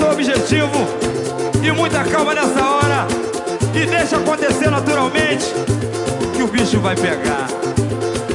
seu objetivo e muita calma nessa hora. E deixa acontecer naturalmente que o bicho vai pegar.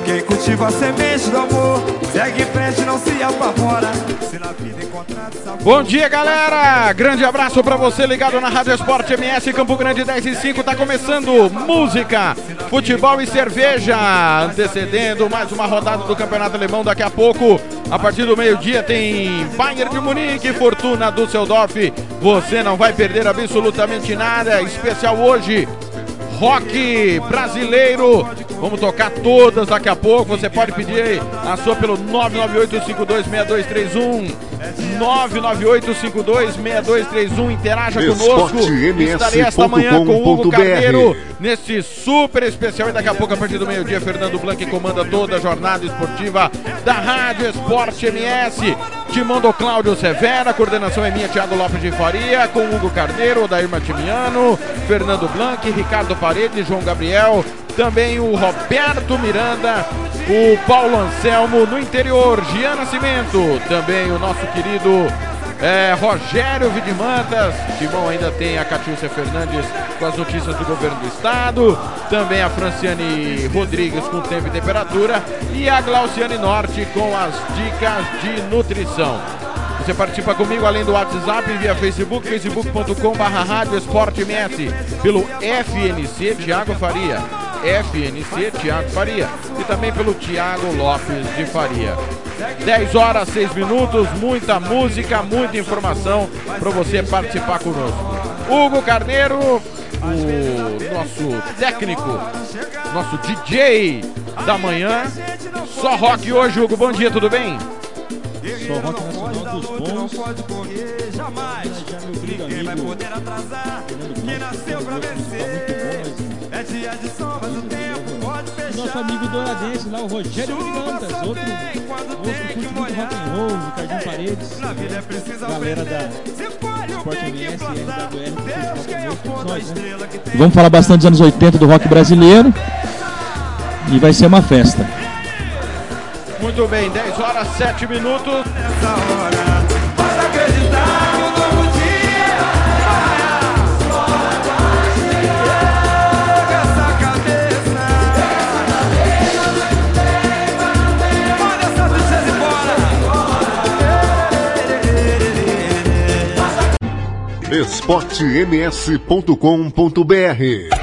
Quem cultiva a semente do amor, segue em frente, não se apavora. Se na vida encontrar sabor, Bom dia, galera! Grande abraço pra você ligado na Rádio Esporte MS Campo Grande 10 e 5. Tá começando música, futebol e cerveja. Antecedendo mais uma rodada do Campeonato Alemão. Daqui a pouco, a partir do meio-dia, tem Bayern de Munique, Fortuna Düsseldorf. Você não vai perder absolutamente nada. Especial hoje, rock brasileiro. Vamos tocar todas daqui a pouco. Você pode pedir a sua pelo 998526231. 998526231. Interaja conosco. Estarei esta manhã com o Hugo Carneiro nesse super especial. E daqui a pouco, a partir do meio-dia, Fernando Blanc comanda toda a jornada esportiva da Rádio Esporte MS. Timão do Cláudio Severa, coordenação é minha, Thiago Lopes de Faria, com Hugo Carneiro, Odair Matimiano, Fernando Blanc, Ricardo Paredes, João Gabriel, também o Roberto Miranda, o Paulo Anselmo no interior, Gian Nascimento, também o nosso querido é, Rogério Vidimantas, Timão ainda tem a Catiúcia Fernandes com as notícias do governo do estado, também a Franciane Rodrigues com tempo e temperatura. E a Glauciane Norte com as dicas de nutrição. Você participa comigo além do WhatsApp via Facebook, facebook.com barra pelo FNC Tiago Faria, FNC Tiago Faria e também pelo Tiago Lopes de Faria. 10 horas, 6 minutos, muita música, muita informação para você participar conosco. Hugo Carneiro, o nosso técnico, nosso DJ da manhã. Só rock hoje, Hugo. Bom dia, tudo bem? Só rock nacional dos bons. pode correr jamais. Já meu querido amigo poder atrasar? Fernando Quem Blanc, nasceu pra tá muito vencer? bom, É dia de sol, mas nosso amigo douradense lá, o Rogério Mirandas, outro que curte muito rock and roll, Ricardinho Paredes, Na vida é preciso galera da o Sport MS. RWR, é o né? Vamos falar bastante dos anos 80 do rock brasileiro. E vai ser uma festa. Muito bem, 10 horas, 7 minutos. nessa hora. esportems.com.br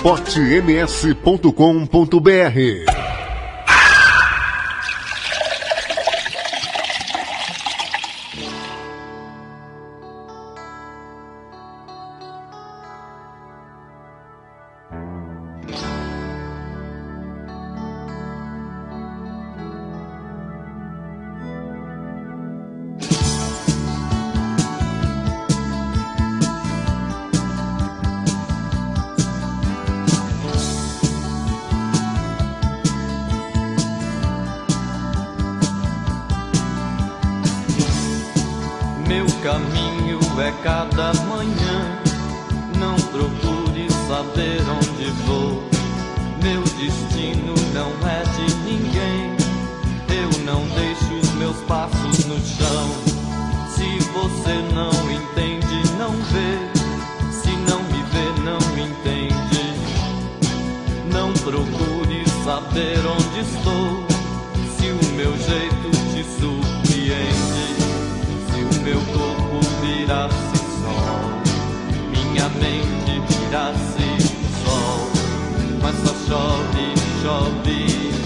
esportems.com.br vou. Meu destino não é de ninguém. Eu não deixo os meus passos no chão. Se você não entende, não vê. Se não me vê, não me entende. Não procure saber onde estou. Charlie, Charlie.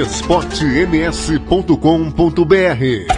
esportems.com.br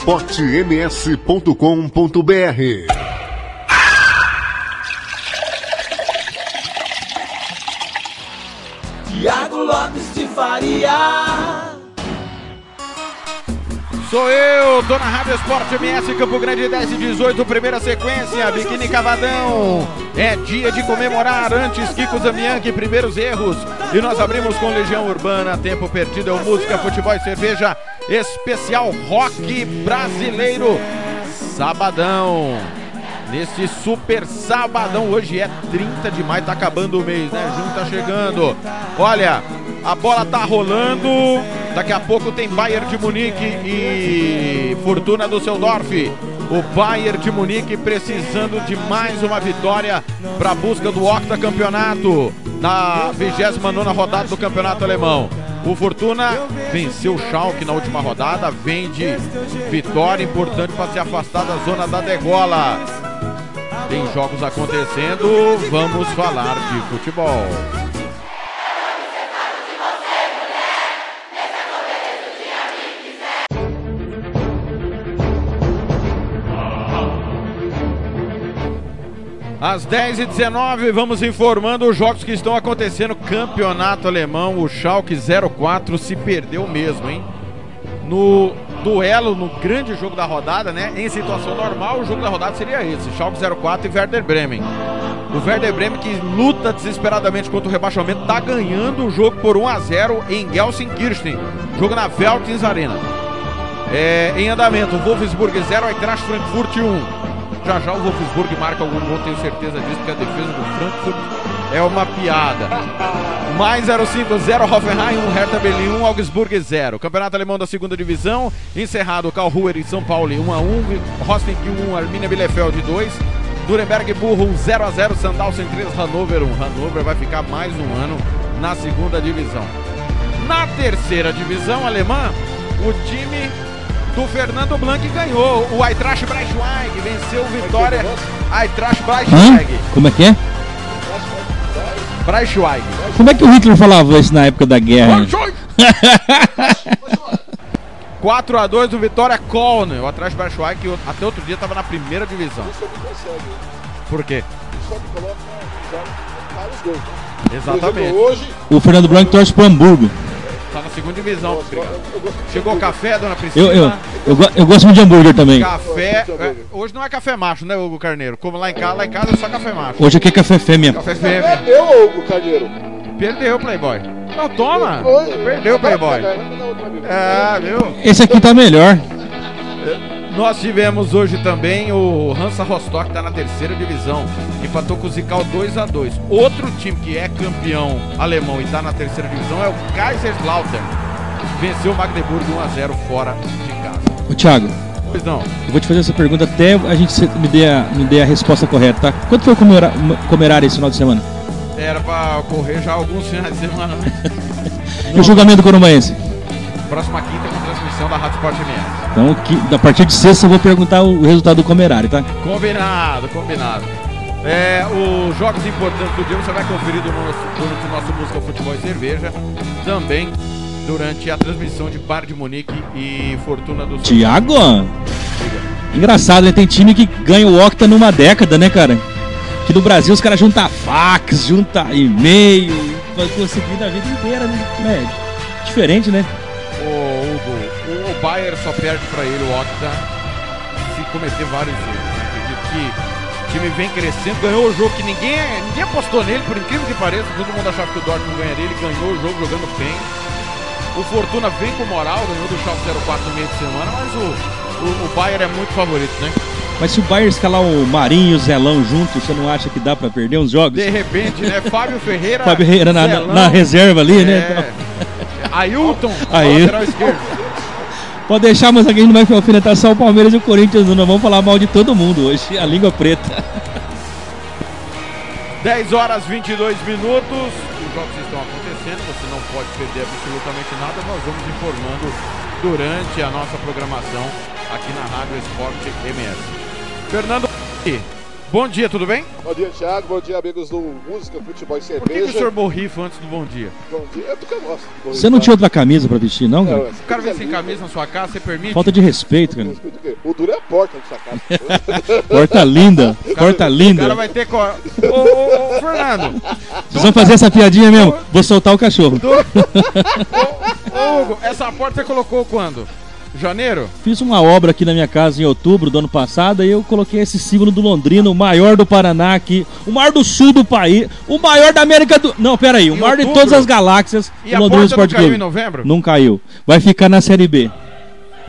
esportems.com.br Tiago Lopes de Faria. Sou eu, tô na Rádio Esporte MS Campo Grande 10 e 18, primeira sequência, Biquíni Cavadão. É dia de comemorar antes Kiko Zamianchi, primeiros erros. E nós abrimos com Legião Urbana, tempo perdido é o música, futebol e cerveja, especial rock brasileiro. Sabadão. Nesse super sabadão, hoje é 30 de maio, tá acabando o mês, né? Junho tá chegando. Olha, a bola tá rolando. Daqui a pouco tem Bayern de Munique e Fortuna do Seudorf. O Bayern de Munique precisando de mais uma vitória para a busca do octacampeonato na 29 rodada do campeonato alemão. O Fortuna venceu o Schalke na última rodada, vem de vitória importante para se afastar da zona da degola. Tem jogos acontecendo, vamos falar de futebol. Às 10h19, vamos informando os jogos que estão acontecendo. Campeonato Alemão, o Schalke 04 se perdeu mesmo, hein? No duelo, no grande jogo da rodada, né? Em situação normal, o jogo da rodada seria esse: Schalke 04 e Werder Bremen. O Werder Bremen, que luta desesperadamente contra o rebaixamento, tá ganhando o jogo por 1 a 0 em Gelsenkirchen. Jogo na Veltins Arena. É, em andamento, Wolfsburg 0, Eintracht Frankfurt 1. Já já o Wolfsburg marca algum gol, tenho certeza disso, porque a defesa do Frankfurt é uma piada. Mais 0-5-0, Hoffenheim 1, Hertha Berlin 1, Augsburg 0. Campeonato Alemão da segunda divisão, encerrado Karlsruhe em São Paulo 1 a 1, Rostock 1, Arminia Bielefeld 2, Nuremberg Burro 0 a 0, Sandhausen 3, Hannover 1. Hannover vai ficar mais um ano na segunda divisão. Na terceira divisão alemã, o time do Fernando Blanc ganhou. O Eintracht Braunschweig venceu o Vitória. Eintracht Braunschweig. Como é que é? Braunschweig. Como é que o Hitler falava isso na época da guerra? 4 a 2 do Vitória Köln. O Eintracht Braunschweig que até outro dia estava na primeira divisão. Por quê? Exatamente. O Fernando Blanc torce pro Hamburgo. Tá na segunda divisão. Obrigado. Chegou o café, dona Priscila? Eu, eu, eu, eu gosto muito de hambúrguer também. Café. é, hoje não é café macho, né, Hugo Carneiro? Como lá em casa, lá em casa é só café macho. Hoje aqui é café fêmea. Café fêmea. Eu, Hugo Carneiro. Perdeu, Playboy. Não, toma. Perdeu, Playboy. É, viu? Esse aqui tá melhor. Nós tivemos hoje também o Hansa Rostock, que tá na terceira divisão. Empatou com o Zikal 2x2. Outro time que é campeão alemão e tá na terceira divisão é o Kaiserslautern. Venceu o Magdeburg 1x0 fora de casa. Ô Thiago, Pois não. eu vou te fazer essa pergunta até a gente me dê a, me dê a resposta correta, tá? Quanto foi o comemora- comerar esse final de semana? Era pra ocorrer já alguns finais de semana, né? E o julgamento do Corumbaiense? Próxima quinta com da Rádio Sport MS. Então, que, a partir de sexta eu vou perguntar o resultado do comerário, tá? Combinado, combinado. É, os jogos importantes do dia você vai conferir do nosso, durante o nosso Música, Futebol e Cerveja. Também durante a transmissão de Bar de Munique e Fortuna do Sul. Tiago? Engraçado, né? Tem time que ganha o Octa numa década, né, cara? Aqui no Brasil os caras juntam fax, juntam e-mail, vai conseguir a vida inteira, né? É, diferente, né? O Bayern só perde pra ele o Octa se cometer vários erros. Acredito que o time vem crescendo, ganhou o jogo que ninguém, ninguém apostou nele, por incrível que pareça. Todo mundo achava que o Dortmund ganharia, ele ganhou o jogo jogando bem. O Fortuna vem com moral, ganhou do Schalke 04 no meio de semana, mas o, o, o Bayern é muito favorito, né? Mas se o Bayern escalar o Marinho e o Zelão juntos, você não acha que dá pra perder uns jogos? De repente, né? Fábio Ferreira. Fábio Ferreira na, na- na reserva ali, é, né? Ailton, Aí. lateral esquerdo. Pode deixar, mas alguém não vai alfinetar só o Palmeiras e o Corinthians, não. Vamos falar mal de todo mundo hoje. A língua preta. 10 horas 22 minutos. Os jogos estão acontecendo, você não pode perder absolutamente nada. Nós vamos informando durante a nossa programação aqui na Rádio Esporte MS. Fernando, Bom dia, tudo bem? Bom dia, Thiago. Bom dia, amigos do Música, Futebol e Cerveja. Por que, que o senhor borrifa antes do bom dia? Bom dia, é porque eu gosto. Você não tinha outra camisa pra vestir, não? Cara? o cara vem sem camisa na sua casa, você permite? Falta de respeito, cara. O duro é a porta da sua casa. porta linda, porta linda. O cara vai ter. Co... Ô, ô, ô, Fernando. Vocês vão fazer essa piadinha mesmo? Vou soltar o cachorro. Do... ô, Hugo, essa porta você colocou quando? Janeiro? Fiz uma obra aqui na minha casa em outubro do ano passado e eu coloquei esse símbolo do Londrina, o maior do Paraná aqui, o maior do sul do país, o maior da América do. Não, pera aí, o maior outubro? de todas as galáxias, e o Londrina Sport Clube. Não caiu em novembro? Não caiu. Vai ficar na Série B.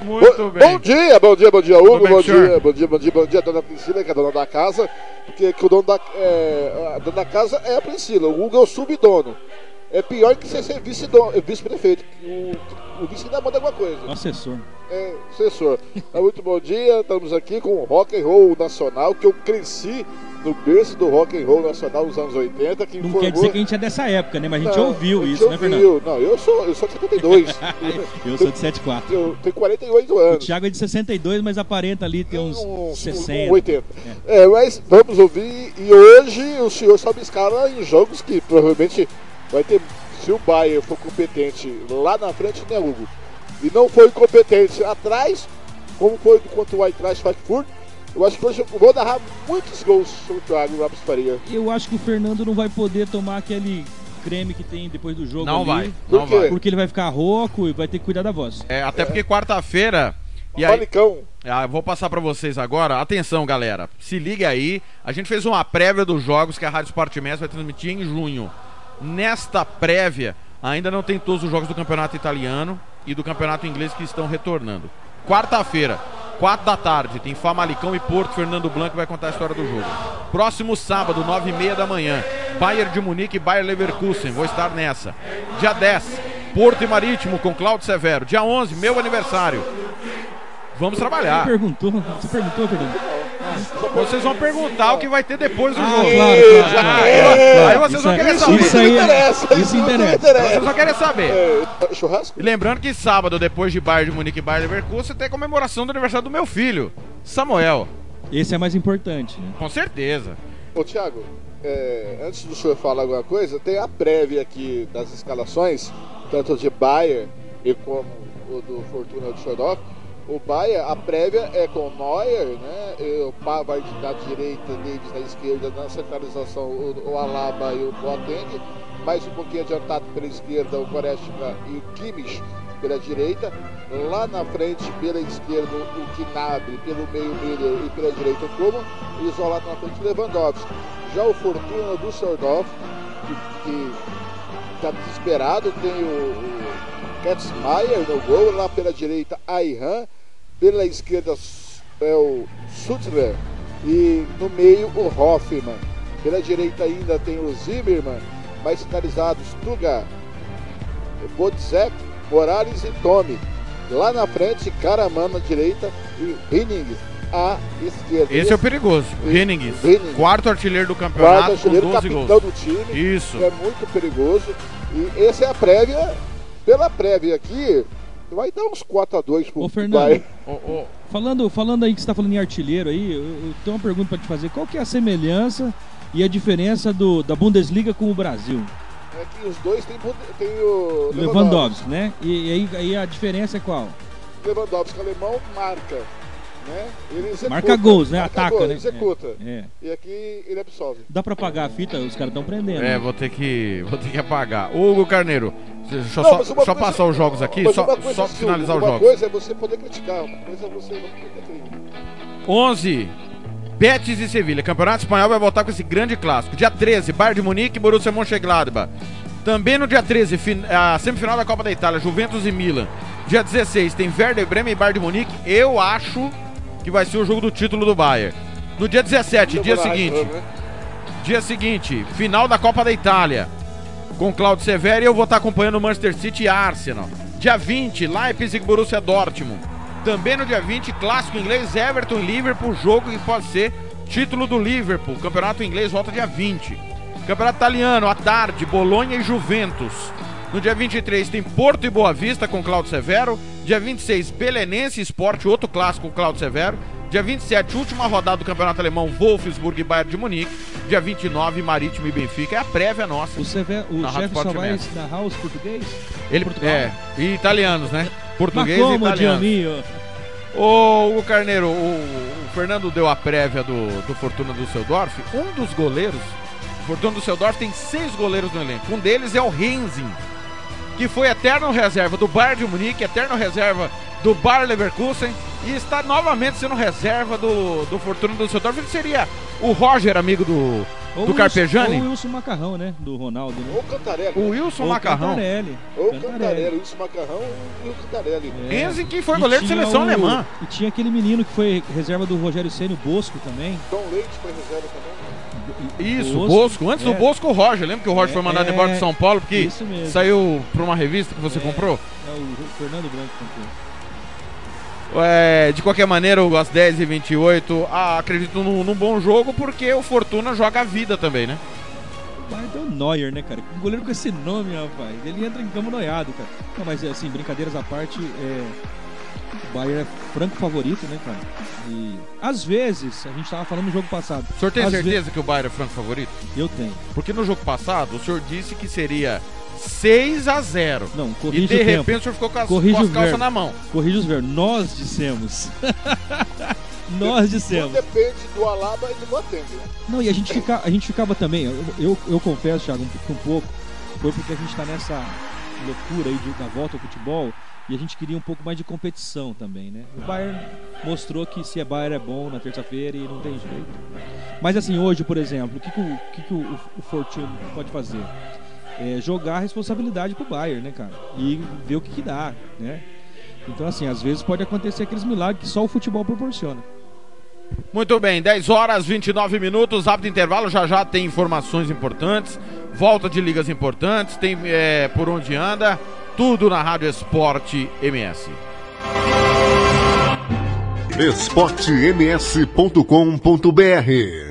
Muito bom, bem. Bom dia, bom dia, bom dia, Hugo, bom dia, bom dia, bom dia, bom dia, dona Priscila, que é a dona da casa, porque que o dono da, é, a dona da casa é a Priscila, o Hugo é o subdono. É pior que você ser vice-prefeito. Vice o, o vice ainda manda alguma coisa. O assessor. É, assessor. É, muito bom dia, estamos aqui com o Rock and Roll Nacional, que eu cresci no berço do rock and roll nacional nos anos 80. Que informou... Não quer dizer que a gente é dessa época, né? Mas a gente não, ouviu a gente isso, ouviu. né, Fernando? Não, eu sou, eu sou de 72. eu sou de 74. Eu tenho 48 anos. O Thiago é de 62, mas aparenta ali ter uns um, 60. Um 80. É. é. mas vamos ouvir. E hoje o senhor sobe escala em jogos que provavelmente vai ter. Se o Bayern for competente lá na frente, né, Hugo? E não foi competente atrás, como foi contra o Eintracht Frankfurt, eu acho que hoje eu vou narrar muitos gols sobre o Thiago Lopes Faria. Eu acho que o Fernando não vai poder tomar aquele creme que tem depois do jogo. Não ali, vai, não vai. Porque ele vai ficar rouco e vai ter que cuidar da voz. É, até porque quarta-feira. E aí, ah, vou passar para vocês agora. Atenção, galera. Se liga aí. A gente fez uma prévia dos jogos que a Rádio Sport Mestre vai transmitir em junho. Nesta prévia, ainda não tem todos os jogos do Campeonato Italiano e do Campeonato Inglês que estão retornando. Quarta-feira, 4 da tarde, tem Famalicão e Porto. Fernando Blanco vai contar a história do jogo. Próximo sábado, 9 e meia da manhã, Bayern de Munique e Bayern Leverkusen. Vou estar nessa. Dia 10, Porto e Marítimo com Claudio Severo. Dia 11, meu aniversário. Vamos trabalhar. Você perguntou, você perguntou, Fernando? Vocês vão perguntar o que vai ter depois do ah, jogo. Claro, claro, claro. Aí, aí vocês vão querer saber. Isso aí interessa. Isso interessa. Vocês vão querer saber. É, churrasco? E lembrando que sábado, depois de Bayern de Munique e Bayern Leverkusen, tem comemoração do aniversário do meu filho, Samuel. Esse é mais importante. Né? Com certeza. Ô, Thiago, é, antes do senhor falar alguma coisa, tem a prévia aqui das escalações, tanto de Bayern e como o do Fortuna de Shodov. O Bahia, a prévia é com Neuer, né? O Pavard da direita, Davis na esquerda, na centralização o, o Alaba e o Boateng. Mais um pouquinho adiantado pela esquerda o Goretzka e o Kimmich pela direita. Lá na frente, pela esquerda, o Gnabry, pelo meio Miller e pela direita o. E isolado na frente Lewandowski. Já o Fortuna do Sordov, que está desesperado, tem o, o Katzmaier no gol. Lá pela direita, Ayhan pela esquerda é o Sutler e no meio o Hoffman. Pela direita ainda tem o Zimmermann, mais sinalizados Tuga, Bodzek, Morales e Tommy. Lá na frente, Karaman na direita e Henning à esquerda. Esse, Esse é o perigoso, Henning. Quarto artilheiro do campeonato quarto artilheiro, com 12 capitão gols. do time. Isso. É muito perigoso. E essa é a prévia. Pela prévia aqui, Vai dar uns 4x2 pro Ô, Fernando, oh, oh. Falando, falando aí que você tá falando em artilheiro aí, eu, eu tenho uma pergunta para te fazer. Qual que é a semelhança e a diferença do, da Bundesliga com o Brasil? É que os dois tem, tem o Lewandowski, Lewandowski né? E, e, aí, aí a diferença é qual? Lewandowski alemão marca né? Ele executa, Marca gols, né? Marca Ataca, gol, né? Executa. É, é. E aqui ele absolve. Dá pra apagar a fita? Os caras estão prendendo. É, né? vou ter que. Vou ter que apagar. Hugo Carneiro, deixa eu só, só coisa, passar os jogos aqui, só, só assim, finalizar os jogos. Uma coisa é você poder criticar, uma coisa é você não poder criticar. 11. Betis e Sevilha. Campeonato Espanhol vai voltar com esse grande clássico. Dia 13, Bayern de Munique e Borussia Mönchengladbach. Também no dia 13, a semifinal da Copa da Itália, Juventus e Milan. Dia 16 tem Werder Bremen e Bayern de Munique. Eu acho que vai ser o jogo do título do Bayern. No dia 17, dia seguinte. Né? Dia seguinte, final da Copa da Itália. Com Claudio Severo e eu vou estar acompanhando o Manchester City e Arsenal. Dia 20, Leipzig Borussia Dortmund. Também no dia 20, clássico inglês Everton Liverpool, jogo que pode ser título do Liverpool. Campeonato inglês volta dia 20. Campeonato italiano, à tarde, Bolonha e Juventus. No dia 23 tem Porto e Boa Vista com Claudio Severo. Dia 26, Belenense Esporte, outro clássico com Claudio Severo. Dia 27, última rodada do Campeonato Alemão, Wolfsburg e Bayern de Munique. Dia 29, Marítimo e Benfica. É a prévia nossa. O, Sever, o chefe só vai narrar os português? Ele, é, e italianos, né? Português e italianos. Ô, o Carneiro, o, o, Fernando deu a prévia do, do Fortuna do Seudorf. Um dos goleiros, o Fortuna do Seudorf tem seis goleiros no elenco. Um deles é o Renzin, que foi eterno reserva do Bayern de Munique, eterno reserva do Bayer Leverkusen e está novamente sendo reserva do, do Fortuna do Düsseldorf. Ele seria o Roger, amigo do, ou do Carpejani? Ou o Wilson Macarrão, né? Do Ronaldo. Né? Ou Cantarelli. O Wilson ou Macarrão. Cantarelli. Ou Cantarelli. Wilson Macarrão e o Cantarelli. É. Enzi que foi goleiro de seleção o... alemã. E tinha aquele menino que foi reserva do Rogério Ceni, o Bosco também. Tom Leite foi reserva também. Isso, Bosco. Bosco. Antes é. do Bosco, o Roger. Lembra que o Roger é, foi mandado é, embora de São Paulo porque saiu para uma revista que você é. comprou? É, o Fernando Branco comprou. É, de qualquer maneira, às 10h28, ah, acredito num, num, bom jogo porque o Fortuna joga a vida também, né? O Bayern tem o Neuer, né, cara? Um goleiro com esse nome, rapaz. Ele entra em campo noiado, cara. Não, mas assim, brincadeiras à parte, é... o Bayern é franco favorito, né, cara? E às vezes, a gente tava falando no jogo passado. O senhor tem certeza ve... que o Bayern é franco favorito? Eu tenho. Porque no jogo passado, o senhor disse que seria 6 a 0 Não, corrija E de repente tempo. o senhor ficou com as, com as calças na mão. Corrija os verbos. Nós dissemos. Nós dissemos. Tudo depende do Alaba e do Boateng, né? Não, e a gente, fica, a gente ficava também, eu, eu, eu confesso, Thiago, um, um, pouco, foi porque a gente está nessa loucura aí de, da volta ao futebol e a gente queria um pouco mais de competição também, né? O Bayern mostrou que se é Bayern é bom na terça-feira e não tem jeito. Mas assim, hoje, por exemplo, o que, que, o, que, que o, o Fortune pode fazer? é, jogar a responsabilidade pro Bayern, né, cara? E ver o que, que dá, né? Então, assim, às vezes pode acontecer aqueles milagres que só o futebol proporciona. Muito bem, 10 horas 29 minutos, rápido intervalo, já já tem informações importantes, volta de ligas importantes, tem é, por onde anda, tudo na Rádio Esporte MS. esportems.com.br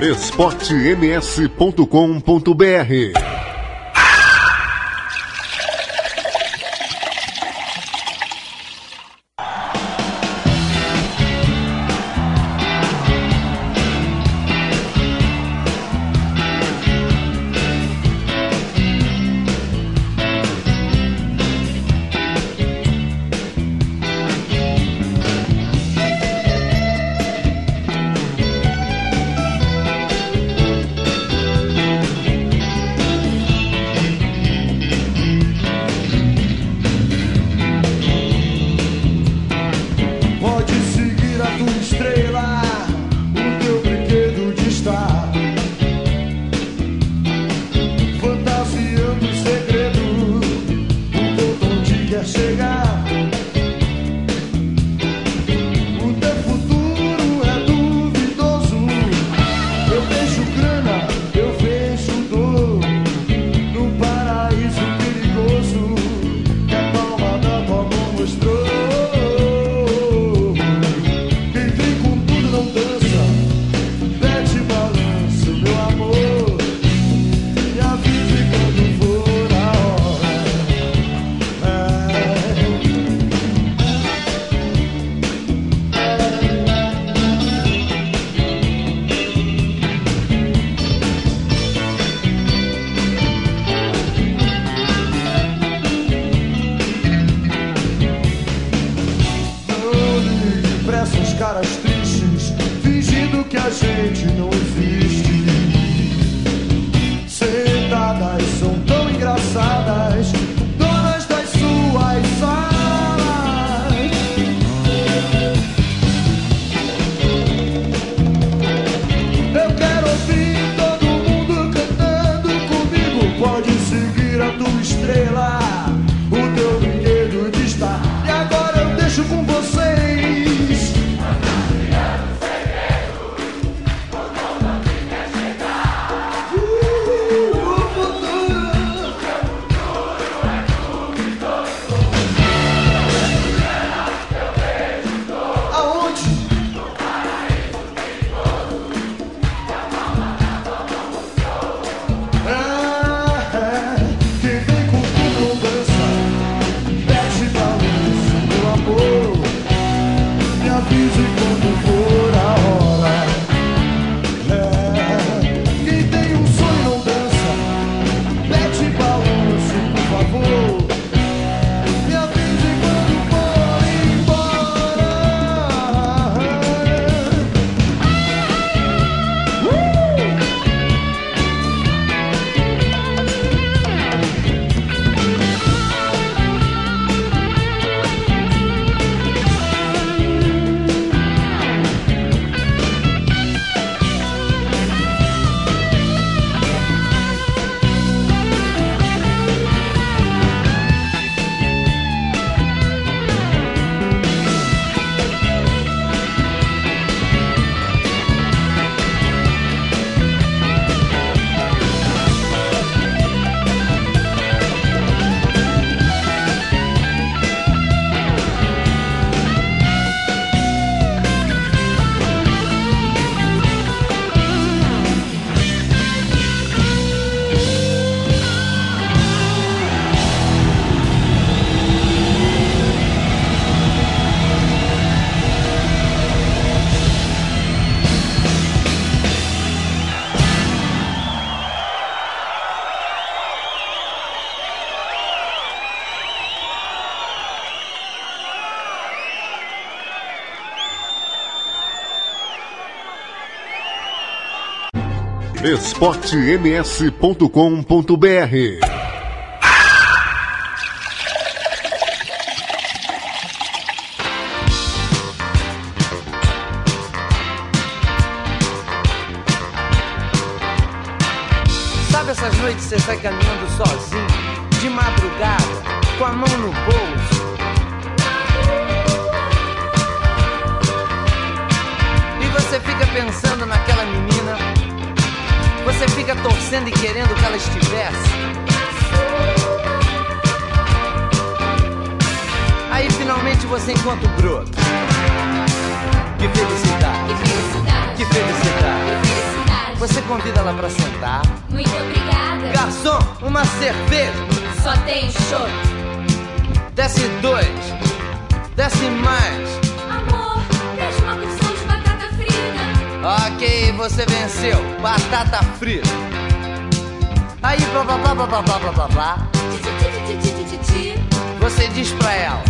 esportems.com.br esportems.com.br Sabe essas noites você sai caminhando Batata frita. Aí, blá blá blá blá blá blá blá blá blá. Você diz pra ela: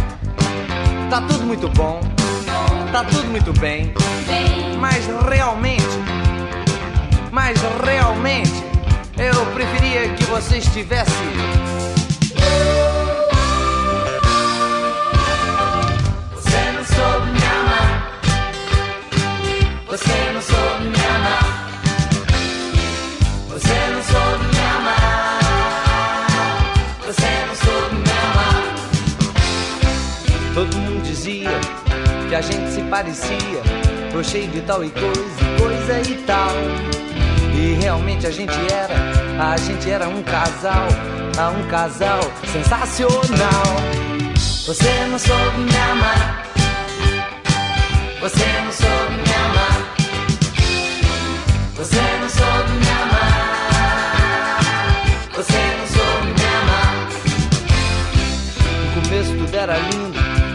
Tá tudo muito bom. Tá tudo muito bem. Mas realmente, mas realmente, eu preferia que você estivesse a gente se parecia, cheio de tal e coisa, coisa e tal. E realmente a gente era, a gente era um casal, a um casal sensacional. Você não soube me amar, você não soube me amar, você não soube me amar, você não soube me amar. No começo tudo era lindo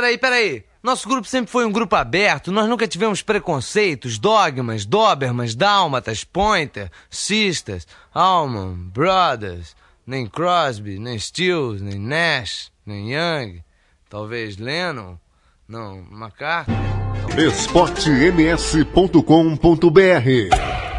peraí, peraí. Nosso grupo sempre foi um grupo aberto, nós nunca tivemos preconceitos, dogmas, dobermans, dálmatas, pointer, sisters, Alman, brothers, nem Crosby, nem Stills, nem Nash, nem Young, talvez Lennon, não, McCartney. esportems.com.br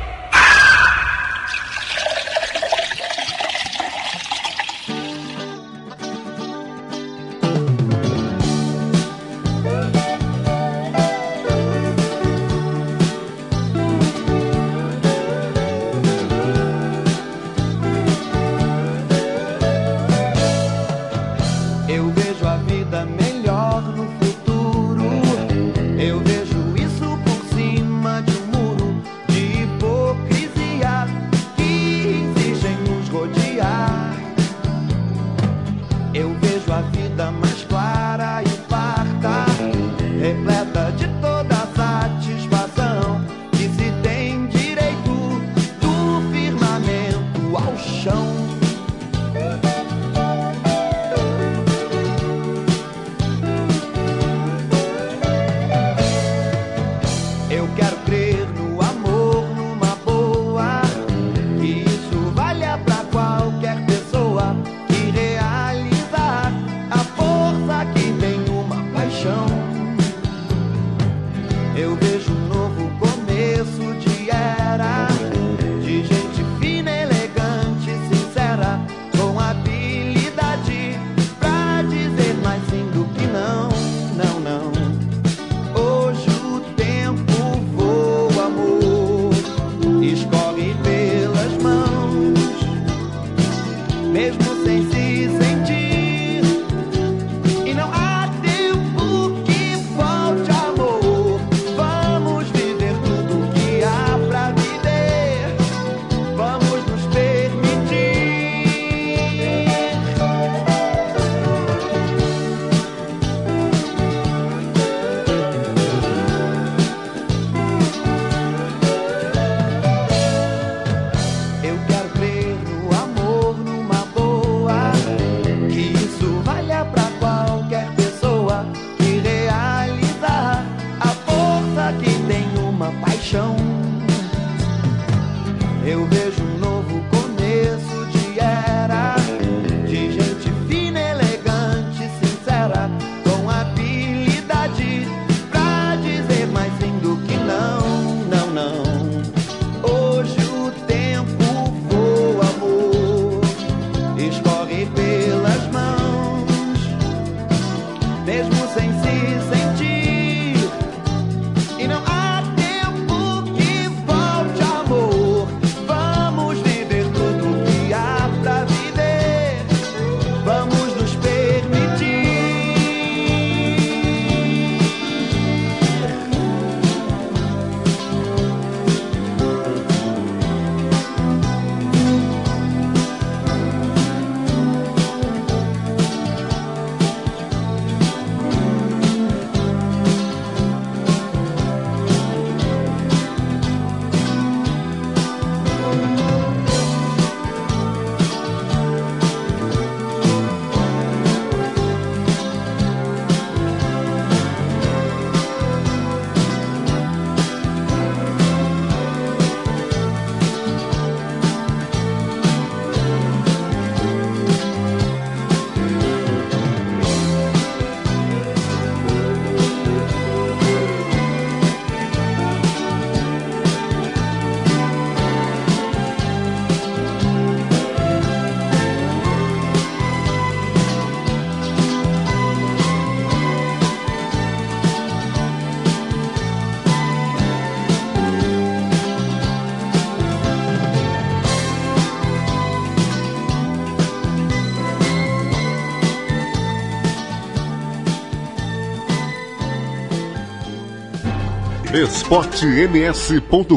esportems.com.br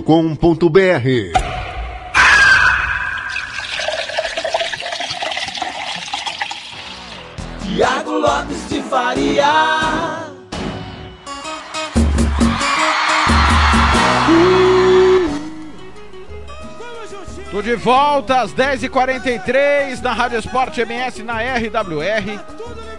Tiago Lopes de Faria. Tô de volta às 10h43 na Rádio Esporte MS na RWR.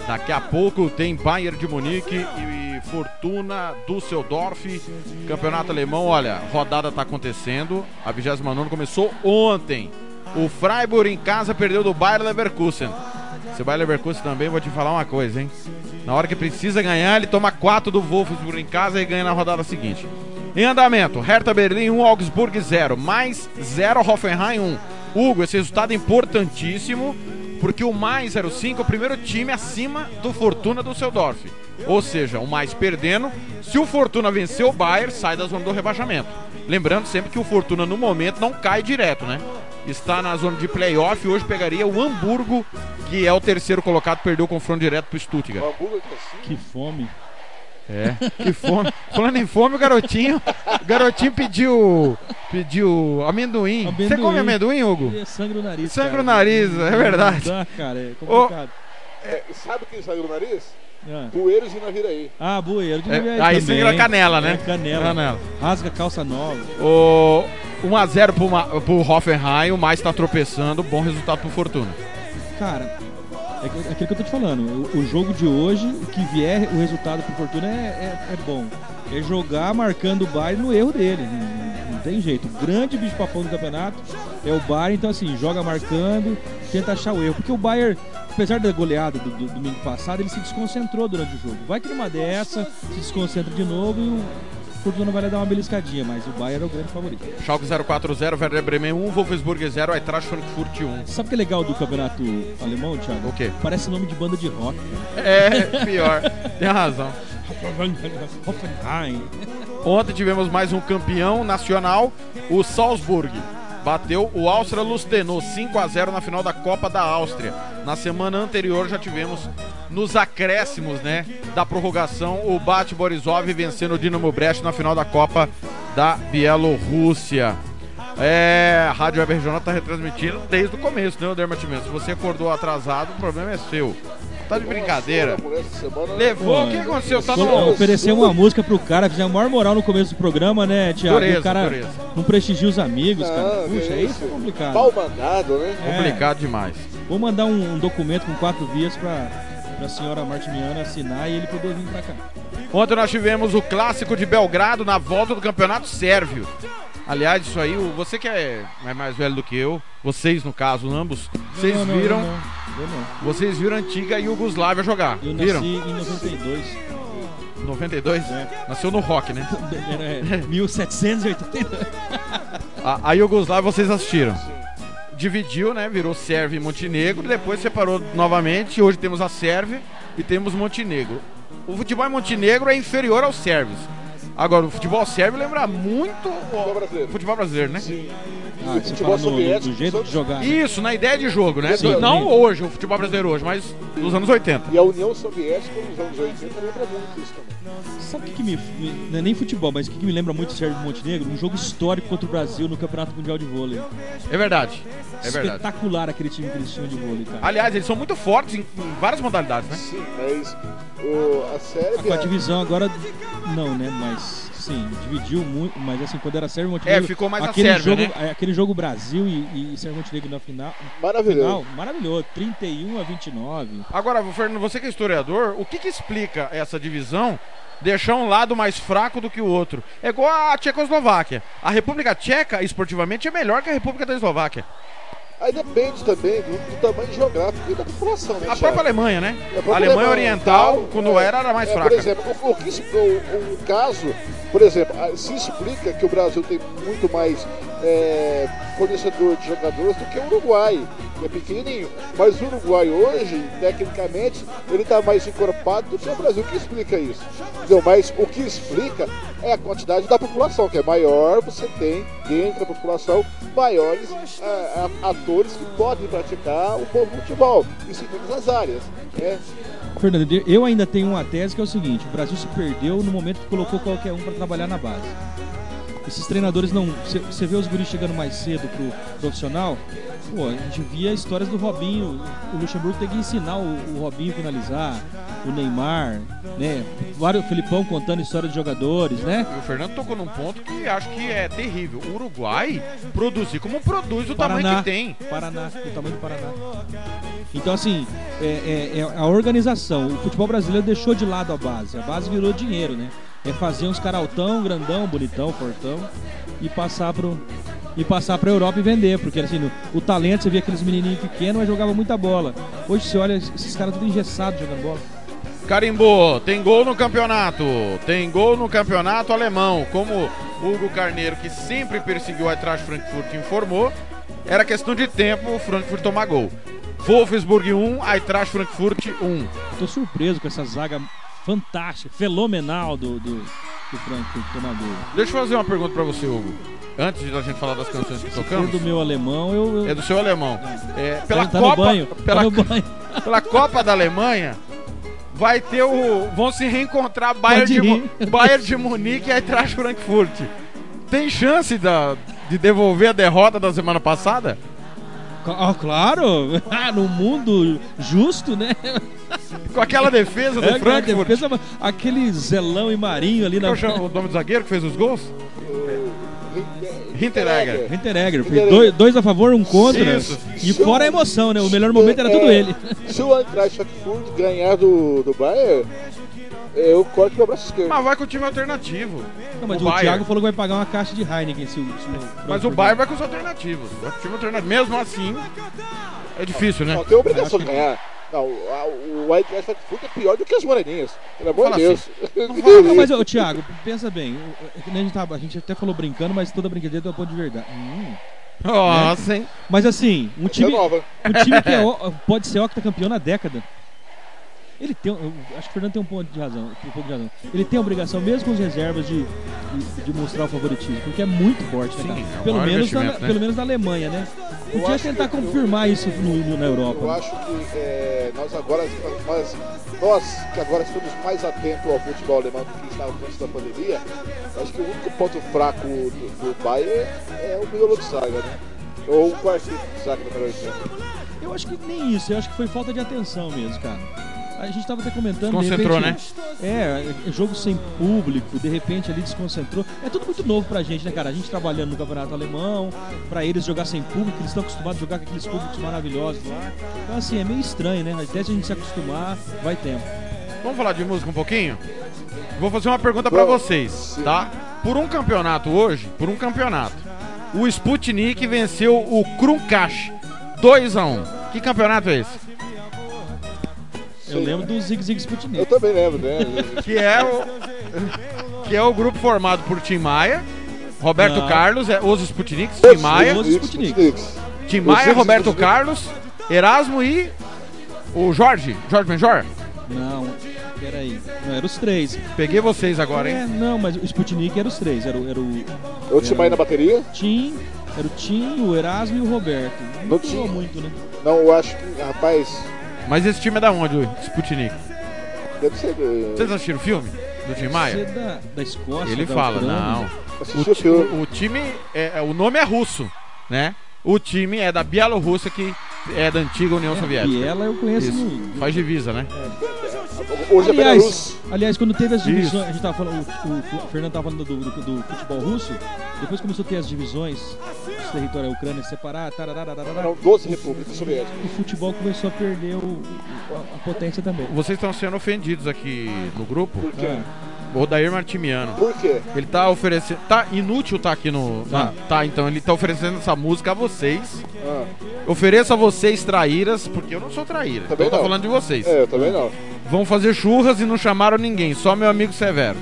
Daqui a pouco tem Bayern de Munique e Fortuna Düsseldorf. Campeonato alemão, olha, rodada tá acontecendo. A 29 começou ontem. O Freiburg em casa perdeu do Bayer Leverkusen. Se o Bayer Leverkusen também, vou te falar uma coisa, hein? Na hora que precisa ganhar, ele toma 4 do Wolfsburg em casa e ganha na rodada seguinte. Em andamento, Hertha Berlim 1, Augsburg 0, mais 0, Hoffenheim 1. Hugo, esse resultado é importantíssimo, porque o mais 05 é o primeiro time acima do Fortuna do Seudorf. Ou seja, o mais perdendo. Se o Fortuna vencer o Bayern, sai da zona do rebaixamento. Lembrando sempre que o Fortuna no momento não cai direto, né? Está na zona de playoff e hoje pegaria o Hamburgo, que é o terceiro colocado, perdeu o confronto direto pro Stuttgart. Que fome. É, que fome. Falando em fome, o garotinho. O garotinho pediu. Pediu amendoim. amendoim. Você come amendoim, Hugo? É sangue no nariz. Sangue cara. no nariz, é verdade. Dá, cara, é complicado. É, sabe o que é sangue no nariz? Ah. Bueiros de Naviraí. Ah, bueiro de Naviraí. É, aí vira canela, né? É, canela. canela. Rasga calça nova. O 1x0 pro, pro Hoffenheim, o mais tá tropeçando. Bom resultado pro Fortuna. Cara, é aquilo que eu tô te falando. O, o, jogo de hoje, o que vier, o resultado pro Fortuna é, é, é bom. É jogar marcando o Bayern no erro dele. Não, não, tem jeito. O grande bicho papão do campeonato é o Bayern. Então, assim, joga marcando, tenta achar o erro. Porque o Bayern, apesar da goleada do, do domingo passado, ele se desconcentrou durante o jogo. Vai que numa dessa, se desconcentra de novo e o Fortuna vai dar uma beliscadinha, mas o Bayern é o grande favorito. Schalke 040, Werder Bremen 1, Wolfsburg 0, Eintracht Frankfurt 1. Sabe o que é legal do campeonato alemão, Thiago? O quê? Parece nome de banda de rock. É, pior. Tem razão. Ontem tivemos mais um campeão nacional, o Salzburg bateu o Áustria Lustenau 5 a 0 na final da Copa da Áustria. Na semana anterior já tivemos nos acréscimos, né, da prorrogação, o Bate Borisov vencendo o Dinamo Brest na final da Copa da Bielorrússia. É, a Rádio Web Regional está retransmitindo desde o começo, né, Dermat Se você acordou atrasado, o problema é seu. Tá de brincadeira. Levou, o que aconteceu? Tá no... Ofereceu uma música pro cara, fizemos a maior moral no começo do programa, né, Tiago? Dureza, o cara dureza. não prestigia os amigos, cara. Puxa, é isso é complicado. Mal mandado, né? É. Complicado demais. Vou mandar um, um, documento com quatro vias pra, pra senhora Martiniana assinar e ele poder vir pra cá. Ontem nós tivemos o clássico de Belgrado na volta do campeonato sérvio. Aliás, isso aí, você que é mais velho do que eu, vocês no caso, ambos, vocês não, não, viram. Não, vocês viram a antiga Iugoslávia jogar. Eu viram? nasci em 92. 92? É. Nasceu no rock, né? É, 1782. a, a Iugoslávia vocês assistiram. Dividiu, né? Virou Sérvia e Montenegro, depois separou novamente. Hoje temos a Sérvia e temos Montenegro. O futebol em Montenegro é inferior aos sérvios. Agora, o futebol sérvio lembra muito o brasileiro. futebol brasileiro, né? Sim. Ah, você fala no, do, do jeito de jogar. né? Isso, na ideia de jogo, né? Sim, não sim. hoje, o futebol brasileiro hoje, mas nos anos 80. E a União Soviética nos anos 80 lembra muito isso também. Sabe o que, que me, me- Não é nem futebol, mas o que, que me lembra muito o Sérgio Montenegro? Um jogo histórico contra o Brasil no Campeonato Mundial de Vôlei. É verdade. É verdade. Espetacular aquele time que eles tinham de vôlei, cara. Aliás, eles são muito fortes em, em várias modalidades, né? Sim, mas o, a Ah, com a Sérvia. divisão agora, não, né? Mas, sim, dividiu muito. Mas, assim, quando era Sérvio Montenegro. É, ficou mais a aquele Sérvia, jogo, né? é, Aquele jogo Brasil e, e Sérvio Montenegro na final. Maravilhoso. Final, maravilhoso. 31 a 29. Agora, Fernando, você que é historiador, o que, que explica essa divisão? Deixar um lado mais fraco do que o outro. É igual a Tchecoslováquia. A República Tcheca, esportivamente, é melhor que a República da Eslováquia. Aí depende também do, do tamanho geográfico e da população, né? A própria Alemanha, né? A A própria Alemanha Oriental, quando é, era, era mais é, fraca. Por exemplo, o, o, que o- o caso, por exemplo, se explica que o Brasil tem muito mais é, fornecedor de jogadores do que o Uruguai, é pequenininho. Mas o Uruguai hoje, tecnicamente, ele está mais encorpado do que o Brasil. O que explica isso? Mas o que explica é a quantidade da população, que é maior, você tem dentro da população maiores ah, ah, atores que podem praticar o futebol, isso em todas as áreas. né? Fernando, eu ainda tenho uma tese que é o seguinte: o Brasil se perdeu no momento que colocou qualquer um para trabalhar na base. Esses treinadores não. Você vê os guris chegando mais cedo pro profissional, pô, a gente via histórias do Robinho. O Luxemburgo tem que ensinar o, o Robinho a finalizar. o Neymar, né? Vários, o Filipão contando história de jogadores, né? E o Fernando tocou num ponto que acho que é terrível. O Uruguai produzir como produz o Paraná, tamanho que tem. Paraná, o tamanho do Paraná. Então, assim, é, é- é a organização. O futebol brasileiro deixou de lado a base. A base virou dinheiro, né? É fazer uns caras altão, grandão, bonitão, fortão e passar pro. E passar pra Europa e vender, porque assim, o talento, você via aqueles menininhos pequenos, mas jogava muita bola. Hoje você olha esses caras tudo engessados jogando bola. Carimbou, tem gol no campeonato. Tem gol no campeonato alemão. Como Hugo Carneiro, que sempre perseguiu a Eintracht Frankfurt, informou, era questão de tempo o Frankfurt tomar gol. Wolfsburg 1, Eintracht Frankfurt 1. Tô surpreso com essa zaga fantástica, fenomenal do, do, do Frankfurt tomador. Deixa eu fazer uma pergunta pra você, Hugo. Antes de a gente falar das canções que tocamos. do meu alemão, eu. eu... É do seu alemão. É, pela Tá Copa, banho, pela, tá pela Copa da Alemanha, vai ter o. Vão se reencontrar Bayern de, Bayern de Munique e Eintracht Frankfurt. Tem chance da, de devolver a derrota da semana passada? Ah, claro! Ah, no mundo justo, né? Com aquela defesa do É, Frankfurt. defesa, aquele zelão e marinho ali na. Qual o nome do zagueiro que fez os gols? Hinteregger. Hinteregger. Dois, dois a favor, um contra. Isso. E fora a emoção, né? O melhor momento era tudo É, ele. Se o Eintracht Frankfurt ganhar do, do Bayern, eu corto meu braço esquerdo. Mas vai com o time alternativo. Não, mas o o. Thiago falou que vai pagar uma caixa de Heineken se o. se o Mas o Bayern vai com os alternativos. Vai com o time alternativo. Mesmo assim, é difícil, né? Não, tem obrigação de ganhar. Não, a- o Eintracht Frankfurt é pior do que as moreninhas. Pelo amor de Deus. Não, mas, ô, Thiago, pensa bem. é nem A gente, tava- a gente até falou brincando, mas toda brincadeira tem um ponto de verdade. Hum. Nossa, Né? hein? Mas assim, um time, nova. um time que é, o- pode ser octacampeão na década. Ele tem, eu acho que o Fernando tem um ponto de razão, um pouco de razão. Ele tem a obrigação, mesmo com as reservas, de, de, de mostrar o favoritismo, porque é muito forte, né, Sim, é pelo, menos na, né? pelo menos na Alemanha, né? Eu Podia tentar que- confirmar isso no, no- na Europa. Eu acho que é, nós agora, nós, nós que agora estamos mais atentos ao futebol alemão do que estávamos antes da pandemia, eu acho que o único ponto fraco do, do Bayern é o miolo de zaga, né? Ou o quarteto de zaga, na melhor dizendo. Eu acho que nem isso, eu acho que foi falta de atenção mesmo, cara. A gente tava até comentando. de Desconcentrou, repente, É, é jogo sem público, de repente ali desconcentrou. É tudo muito novo pra gente, né, cara? A gente trabalhando no campeonato alemão, pra eles jogar sem público, eles estão acostumados a jogar com aqueles públicos maravilhosos lá. Então, assim, é meio estranho, né? Até se a gente se acostumar, vai tempo. Vamos falar de música um pouquinho? Vou fazer uma pergunta pra vocês, tá? Por um campeonato hoje, por um campeonato, o Sputnik venceu o Krumkash 2 a 1 Que campeonato é esse? Eu lembro do Zig Zig Sputnik. Eu também lembro, né? Que é o que é o grupo formado por Tim Maia, Roberto Não. Carlos, é os Sputniks, Tim Maia, Os Sputniks. Tim Maia, Roberto Sputniks. Carlos, Erasmo e o Jorge, Jorge Benjor. Não, peraí. Não, eram os três. Peguei vocês agora, É, hein? não, mas o Sputnik era os três. Era, o- era o. Eu te na bateria? Tim, era o Tim, o Erasmo e o Roberto. Não tinha. muito, né? Não, eu acho que, rapaz, Mas esse time é da onde, o Sputnik? deve ser. eh, Vocês assistiram o filme do Tim Maia? é da, da Escócia. Ele da fala, Ucrânia. não. O, o o- time, é, é- o nome é russo, né? O time é da Bielorrússia, que é da antiga União Soviética. Biela eu conheço Isso. no- Faz divisa, né? Hoje é aliás, Belarus. aliás, quando teve as Isso. divisões, a gente tava falando, o, o- o Fernando tava falando do, do- do futebol russo, depois começou a ter as divisões, os territórios da Ucrânia separar, Eram 12 repúblicas soviéticas. o futebol começou a perder o- a, a potência também. Vocês estão sendo ofendidos aqui no grupo. Por quê? Ah, O Odair Martimiano. Por quê? Ele tá oferecendo. Tá inútil tá aqui no. na- tá, então ele tá oferecendo essa música a vocês. Ah, Ofereço a vocês traíras, porque eu não sou traíra. Também eu tô não. falando de vocês. é, eu também não. Vão fazer churras e não chamaram ninguém, só meu amigo Severo.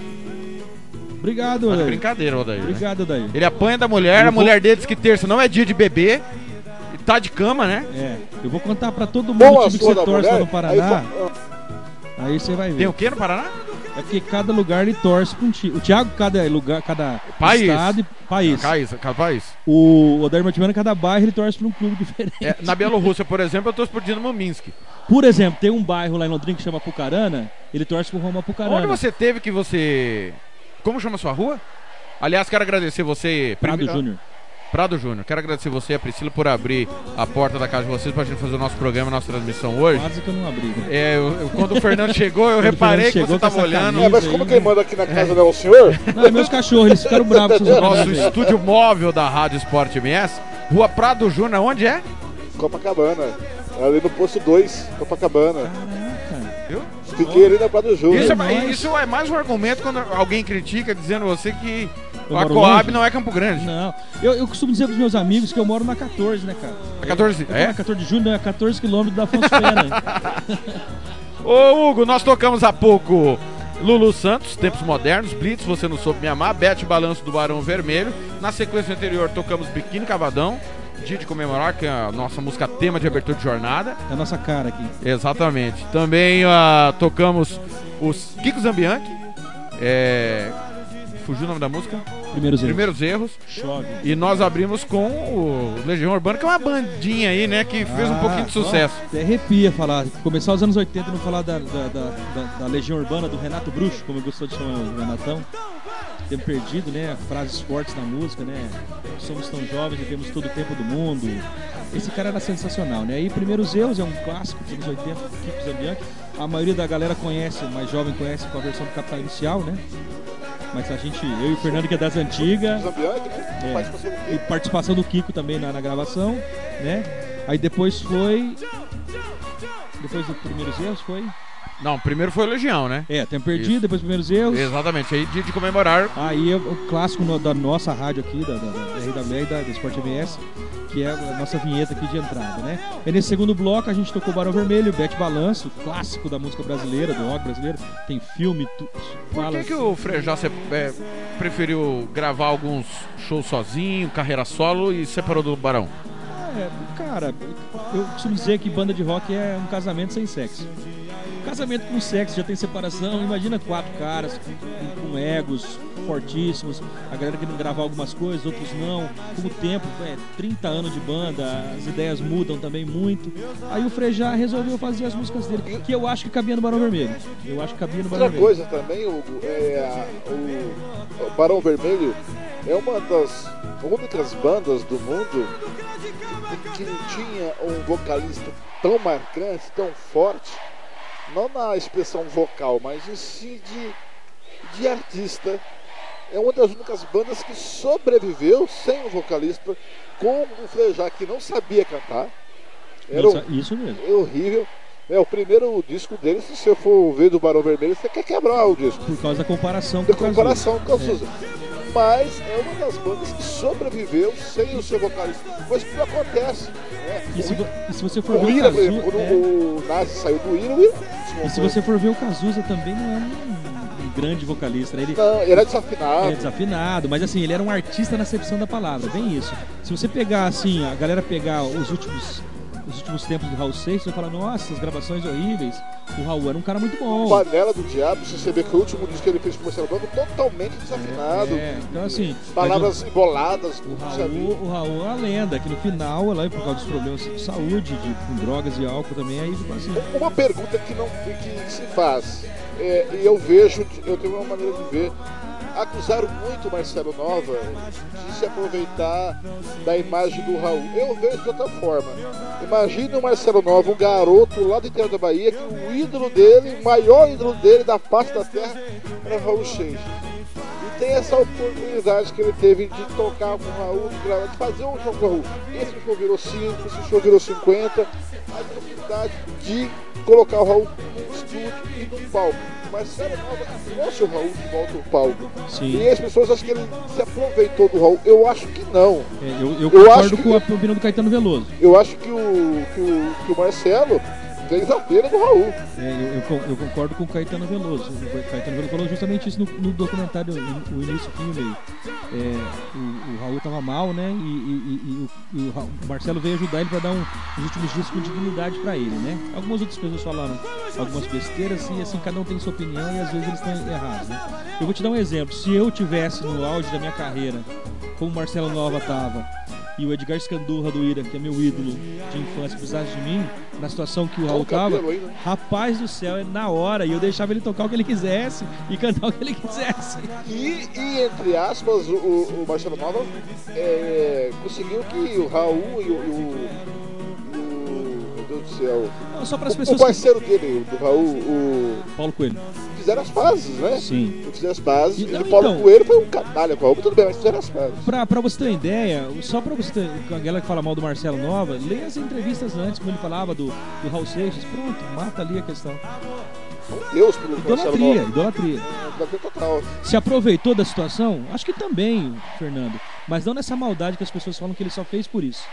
Obrigado, Odair. brincadeira, Odair. né? Obrigado, Odair. Ele apanha da mulher, Eu a vou- mulher dele diz que terça não é dia de beber. E tá de cama, né? É, eu vou contar pra todo mundo Bom o time que você torce mulher. no Paraná. Aí, Aí você vai ver. Tem o que no Paraná? É porque cada lugar ele torce pra um time. O Thiago, cada lugar, cada País. estado e país. Caís, capaz. O Odair Martimiano, cada bairro, ele torce pra um clube diferente. É, na Bielorrússia, por exemplo, eu tô por Dinamo Minsk. Por exemplo, tem um bairro lá em Londrina que chama Pucarana, ele torce pro Roma Pucarana. Onde você teve que você. Como chama a sua rua? Aliás, quero agradecer você. Prado Júnior. Prado Júnior. Quero agradecer você e a Priscila por abrir a porta da casa de vocês pra gente fazer o nosso programa, a nossa transmissão hoje. Quase que eu não abri. Né? É, eu, eu, quando o Fernando chegou, eu reparei que você tava olhando. É, mas como quem manda aqui na casa é. não é o senhor? Não, é meus cachorros, eles ficaram bravos com Nosso estúdio móvel da Rádio Esporte MS, Rua Prado Júnior, onde é? Copacabana. Ali no posto 2, Copacabana. Caraca. Viu? Fiquei ali na Prado Júnior. Isso é, isso é mais um argumento quando alguém critica dizendo você que a Coab longe? não é Campo Grande. Não. Eu, eu costumo dizer pros meus amigos que eu moro na 14, né, cara? A 14? Eu, eu é? Na 14 de julho, não, é 14 quilômetros da Afonso Pena. Ô, Hugo, nós tocamos há pouco Lulu Santos, Tempos Modernos, Blitz, Você Não Soube Me Amar, Bete Balanço do Barão Vermelho. Na sequência anterior, tocamos Biquíni Cavadão, dia de comemorar, que é a nossa música tema de abertura de jornada. É a nossa cara aqui. Exatamente. Também uh, tocamos os Kiko Zambianchi, é, Fugiu o nome da música? Primeiros Erros. Primeiros Erros. Chove. E nós abrimos com o Legião Urbana, que é uma bandinha aí, né? Que fez ah, um pouquinho de sucesso. Ó, até arrepia falar. Começar os anos 80 e não falar da, da, da, da, Legião Urbana, do Renato Bruxo, como eu gostou de chamar o Renatão. Tempo perdido, né? Frases fortes na música, né? Somos tão jovens e temos todo o tempo do mundo. Esse cara era sensacional, né? E Primeiros Erros é um clássico dos anos 80, Kiko Zambianchi. A maioria da galera conhece, mais jovem conhece com a versão do Capital Inicial, né? Mas a gente, eu e o Fernando, que é das antigas. Né? É, e participação do Kiko também na, na gravação, né? Aí depois foi. Depois dos primeiros erros foi. Não, primeiro foi o Legião, né? É, Tempo Perdido, depois primeiros erros. Exatamente, aí dia de comemorar. Aí o clássico no, da nossa rádio aqui, da, da, da RWE e da, da Sport MS, que é a nossa vinheta aqui de entrada, né? E nesse segundo bloco a gente tocou Barão Vermelho, Bete Balanço, clássico da música brasileira, do rock brasileiro. Tem filme, tu, fala. Por que, que o Frejá é, preferiu gravar alguns shows sozinho, carreira solo e separou do Barão? É, cara, eu costumo dizer que banda de rock é um casamento sem sexo. Casamento com sexo já tem separação. Imagina quatro caras com, com egos fortíssimos, a galera querendo gravar algumas coisas, outros não. Com o tempo, é, 30 anos de banda, as ideias mudam também muito. Aí o Frejá resolveu fazer as músicas dele, que eu acho que cabia no Barão Vermelho. Eu acho que cabia no Barão Outra Vermelho. Outra coisa também, Hugo, é o, o Barão Vermelho é uma das únicas bandas do mundo que não tinha um vocalista tão marcante, tão forte não na expressão vocal, mas em si de, de artista. É uma das únicas bandas que sobreviveu sem o vocalista, com o Frejá que não sabia cantar. Era isso, isso mesmo. horrível. É, o primeiro disco dele, se você for ver do Barão Vermelho, você quer quebrar o disco. Por causa da comparação com da comparação com o Cazuza. É mas é uma das bandas que sobreviveu sem o seu vocalista. Coisa que não acontece. Né? E, se, e, se, você for o ver Ira, o Cazuza, quando é... o Nazi saiu do Ira, o Ira E se você for ver o Cazuza também não é um, um grande vocalista. Né? Ele, não, ele era desafinado. Ele é desafinado, mas assim, ele era um artista na acepção da palavra, bem isso. Se você pegar assim, a galera pegar os últimos os últimos tempos do Raul Seixas, você fala, nossa, as gravações horríveis. O Raul era um cara muito bom. Panela do Diabo, você vê que o último disco que ele fez com o Marcelo Blanco totalmente desafinado. É, então assim. Palavras o, emboladas. O Raul, o Raul é uma lenda, que no final, lá, por causa dos problemas de saúde, de, com drogas e álcool também, aí ficou assim. Uma pergunta que, não, que se faz, é, e eu vejo, eu tenho uma maneira de ver acusaram muito Marcelo Nova de se aproveitar da imagem do Raul. Eu vejo de outra forma. Imagine o Marcelo Nova, um garoto lá do interior da Bahia, que o ídolo dele, o maior ídolo dele da face da terra, era Raul Seixas. E tem essa oportunidade que ele teve de tocar com o Raul, de fazer um show com o Raul. Esse show virou 5, esse show virou 50. A oportunidade de colocar o Raul e no palco. Marcelo Nova trouxe o Raul de volta ao palco. Sim. E as pessoas acham que ele se aproveitou do Raul. Eu acho que não. É, eu, eu, eu acho com que, a opinião do Caetano Veloso. Eu acho que o, que o, que o Marcelo fez a pena do Raul. É, eu, eu, eu, concordo com o Caetano Veloso. O Caetano Veloso falou justamente isso no, no documentário, o início, fim e meio. É, o, o, Raul tava mal, né? E, e, e, e o, Marcelo veio ajudar ele para dar um, os últimos dias com dignidade para ele, né? Algumas outras pessoas falaram algumas besteiras e assim, cada um tem sua opinião e às vezes eles estão errados, né? Eu vou te dar um exemplo. Se eu tivesse no auge da minha carreira, como o Marcelo Nova tava, e o Edgar Scandurra do Ira, que é meu ídolo de infância, precisasse de mim, na situação que o Raul tava, rapaz do céu, é na hora, e eu deixava ele tocar o que ele quisesse e cantar o que ele quisesse. E, e entre aspas, o, o Marcelo Nova é, conseguiu que o Raul e o, meu Deus do céu, Não, só para as pessoas o parceiro dele, do Raul, o Paulo Coelho. Fizeram as pazes, né? Sim. Fizeram as pazes. E- E, o Paulo então- Coelho foi um canalha com mas tudo bem, mas fizeram as pazes. Pra, pra você ter uma ideia, só pra você ter. Com a galera que fala mal do Marcelo Nova, leia as entrevistas antes, como ele falava do, do Raul Seixas. Pronto, mata ali a questão. Deus pelo Marcelo Idolatria, Nova. idolatria. Idolatria total. Se aproveitou da situação? Acho que também, Fernando. Mas não nessa maldade que as pessoas falam que ele só fez por isso.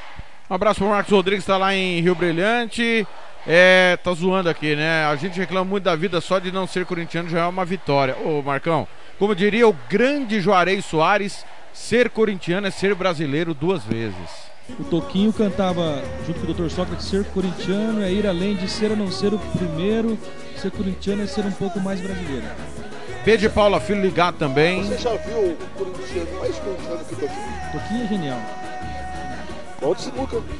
Um abraço pro Marcos Rodrigues, tá lá em Rio Brilhante. É, tá zoando aqui, né? A gente reclama muito da vida, só de não ser corintiano já é uma vitória. Ô, Marcão, como diria o grande Juarez Soares, ser corintiano é ser brasileiro duas vezes. O Toquinho cantava junto com o Dr. Sócrates: ser corintiano é ir além de ser ou não ser o primeiro. Ser corintiano é ser um pouco mais brasileiro. Pedro de Paula Filho ligado também. Você já viu o corintiano mais corintiano que o Toquinho? Toquinho é genial.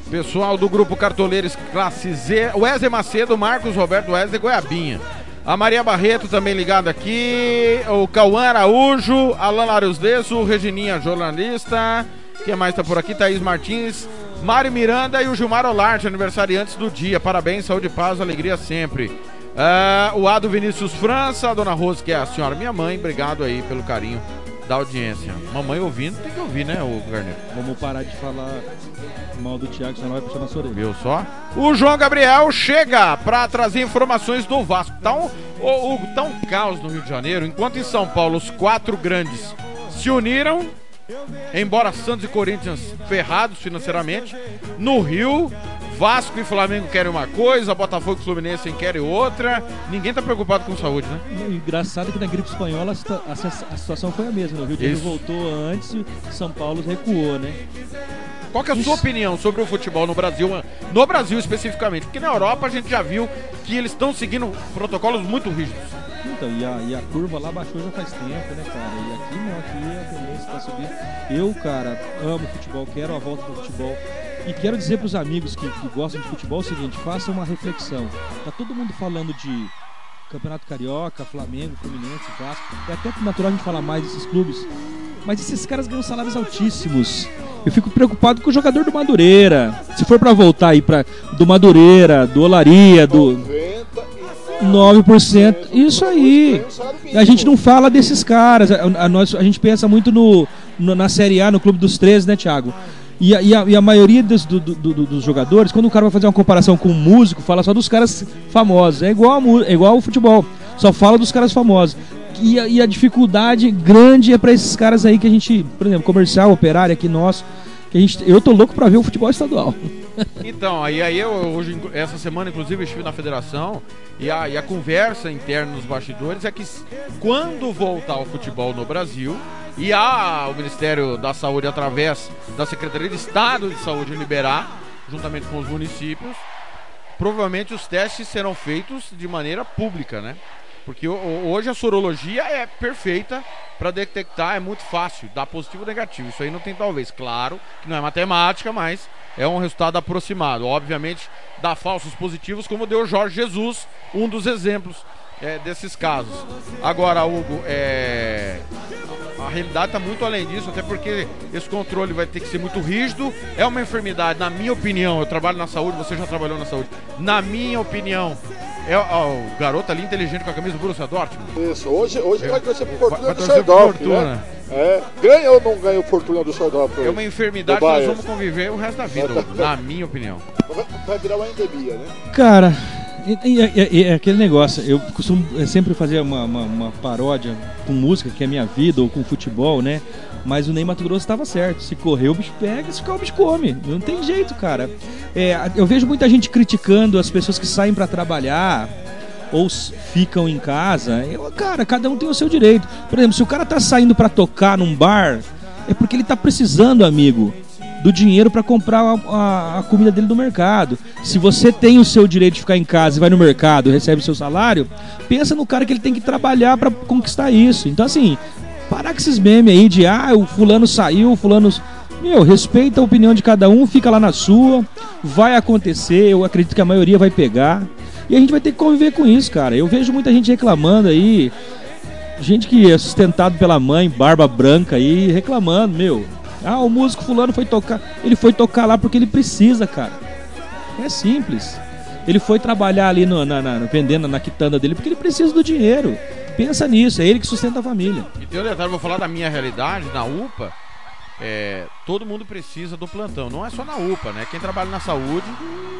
Pessoal do grupo Cartoleiros Classe Z, Wesley Macedo, Marcos Roberto Wesley Goiabinha. A Maria Barreto também ligada aqui. O Cauã Araújo, Alan Larios Deso, Regininha jornalista. Quem mais tá por aqui? Thaís Martins, Mário Miranda e o Gilmar Olarte, aniversariantes do dia. Parabéns, saúde, paz, alegria sempre. Ah, o Ado Vinícius França, a Dona Rose, que é a senhora minha mãe, obrigado aí pelo carinho da audiência. Mamãe ouvindo, tem que ouvir, né, o Garneiro? Vamos parar de falar mal do Thiago, senão vai puxar na sua orelha. Viu só? O João Gabriel chega para trazer informações do Vasco. Tá um, o, o- tá um caos no Rio de Janeiro, enquanto em São Paulo os quatro grandes se uniram, embora Santos e Corinthians ferrados financeiramente. No Rio, Vasco e Flamengo querem uma coisa, Botafogo e Fluminense querem outra. Ninguém tá preocupado com saúde, né? Engraçado que na gripe espanhola a, situa- a situa- a situação foi a mesma. né? O Rio de Janeiro Isso. voltou antes e São Paulo recuou, né? Qual que é a sua opinião sobre o futebol no Brasil, no Brasil especificamente? Porque na Europa a gente já viu que eles estão seguindo protocolos muito rígidos. Então, e a, e a curva lá baixou já faz tempo, né, cara? E aqui não, aqui a tendência tá subindo. Eu, cara, amo futebol, quero a volta do futebol. E quero dizer pros amigos que, que gostam de futebol o seguinte, façam uma reflexão. Tá todo mundo falando de Campeonato Carioca, Flamengo, Fluminense, Vasco. É até natural a gente falar mais desses clubes. Mas esses caras ganham salários altíssimos. Eu fico preocupado com o jogador do Madureira. Se for pra voltar aí para do Madureira, do Olaria, do 9%. Isso aí. A gente não fala desses caras. A, a- nós, a gente pensa muito no, no- na Série A, no Clube dos 13, né, Thiago? E a, e a- e a maioria dos, do- do- do- dos jogadores, quando o cara vai fazer uma comparação com um músico, fala só dos caras famosos. É igual, a é igual ao futebol. Só fala dos caras famosos. E a, e a dificuldade grande é para esses caras aí que a gente, por exemplo, comercial, operário aqui nosso, que a gente, eu tô louco para ver o futebol estadual. Então, aí, aí eu hoje, essa semana, inclusive, estive na federação e a, e a conversa interna nos bastidores é que quando voltar o futebol no Brasil e a, o Ministério da Saúde, através da Secretaria de Estado de Saúde, liberar, juntamente com os municípios, provavelmente os testes serão feitos de maneira pública, né? Porque ho- ho- hoje a sorologia é perfeita para detectar, é muito fácil, dá positivo ou negativo. Isso aí não tem talvez. Claro que não é matemática, mas é um resultado aproximado. Obviamente, dá falsos positivos, como deu Jorge Jesus, um dos exemplos é, desses casos. Agora, Hugo, é, a realidade está muito além disso, até porque esse controle vai ter que ser muito rígido. É uma enfermidade, na minha opinião, eu trabalho na saúde, você já trabalhou na saúde. Na minha opinião, é ó, o garoto ali inteligente com a camisa do Borussia Dortmund. Isso, hoje, hoje vai torcer pro Fortuna vai do torcer pro Sordorf, Fortuna. né? É, ganha ou não ganha o Fortuna do Sordorf? É uma enfermidade do que nós vamos conviver o resto da vida, Hugo, na minha opinião. Vai, vai virar uma endemia, né? Cara, é aquele negócio. Eu costumo sempre fazer uma, uma- uma paródia com música, que é minha vida, ou com futebol, né? Mas o Ney Mato Grosso estava certo. Se correr, o bicho pega, se ficar, o bicho come. Não tem jeito, cara. É, eu vejo muita gente criticando as pessoas que saem para trabalhar ou ficam em casa. Eu, cara, cada um tem o seu direito. Por exemplo, se o cara tá saindo para tocar num bar, é porque ele tá precisando, amigo do dinheiro para comprar a, a- a comida dele do mercado. Se você tem o seu direito de ficar em casa e vai no mercado, recebe o seu salário, pensa no cara que ele tem que trabalhar para conquistar isso. Então assim, parar com esses memes aí de ah, o fulano saiu, o fulano Meu, respeita a opinião de cada um, fica lá na sua, vai acontecer, eu acredito que a maioria vai pegar. E a gente vai ter que conviver com isso, cara. Eu vejo muita gente reclamando aí, gente que é sustentado pela mãe, barba branca aí, reclamando, meu. Ah, o músico fulano foi tocar. Ele foi tocar lá porque ele precisa, cara. É simples. Ele foi trabalhar ali no, na, na, vendendo na quitanda dele porque ele precisa do dinheiro. Pensa nisso, é ele que sustenta a família. E tem um detalhe, vou falar da minha realidade, na UPA. É, todo mundo precisa do plantão. Não é só na UPA, né? Quem trabalha na saúde,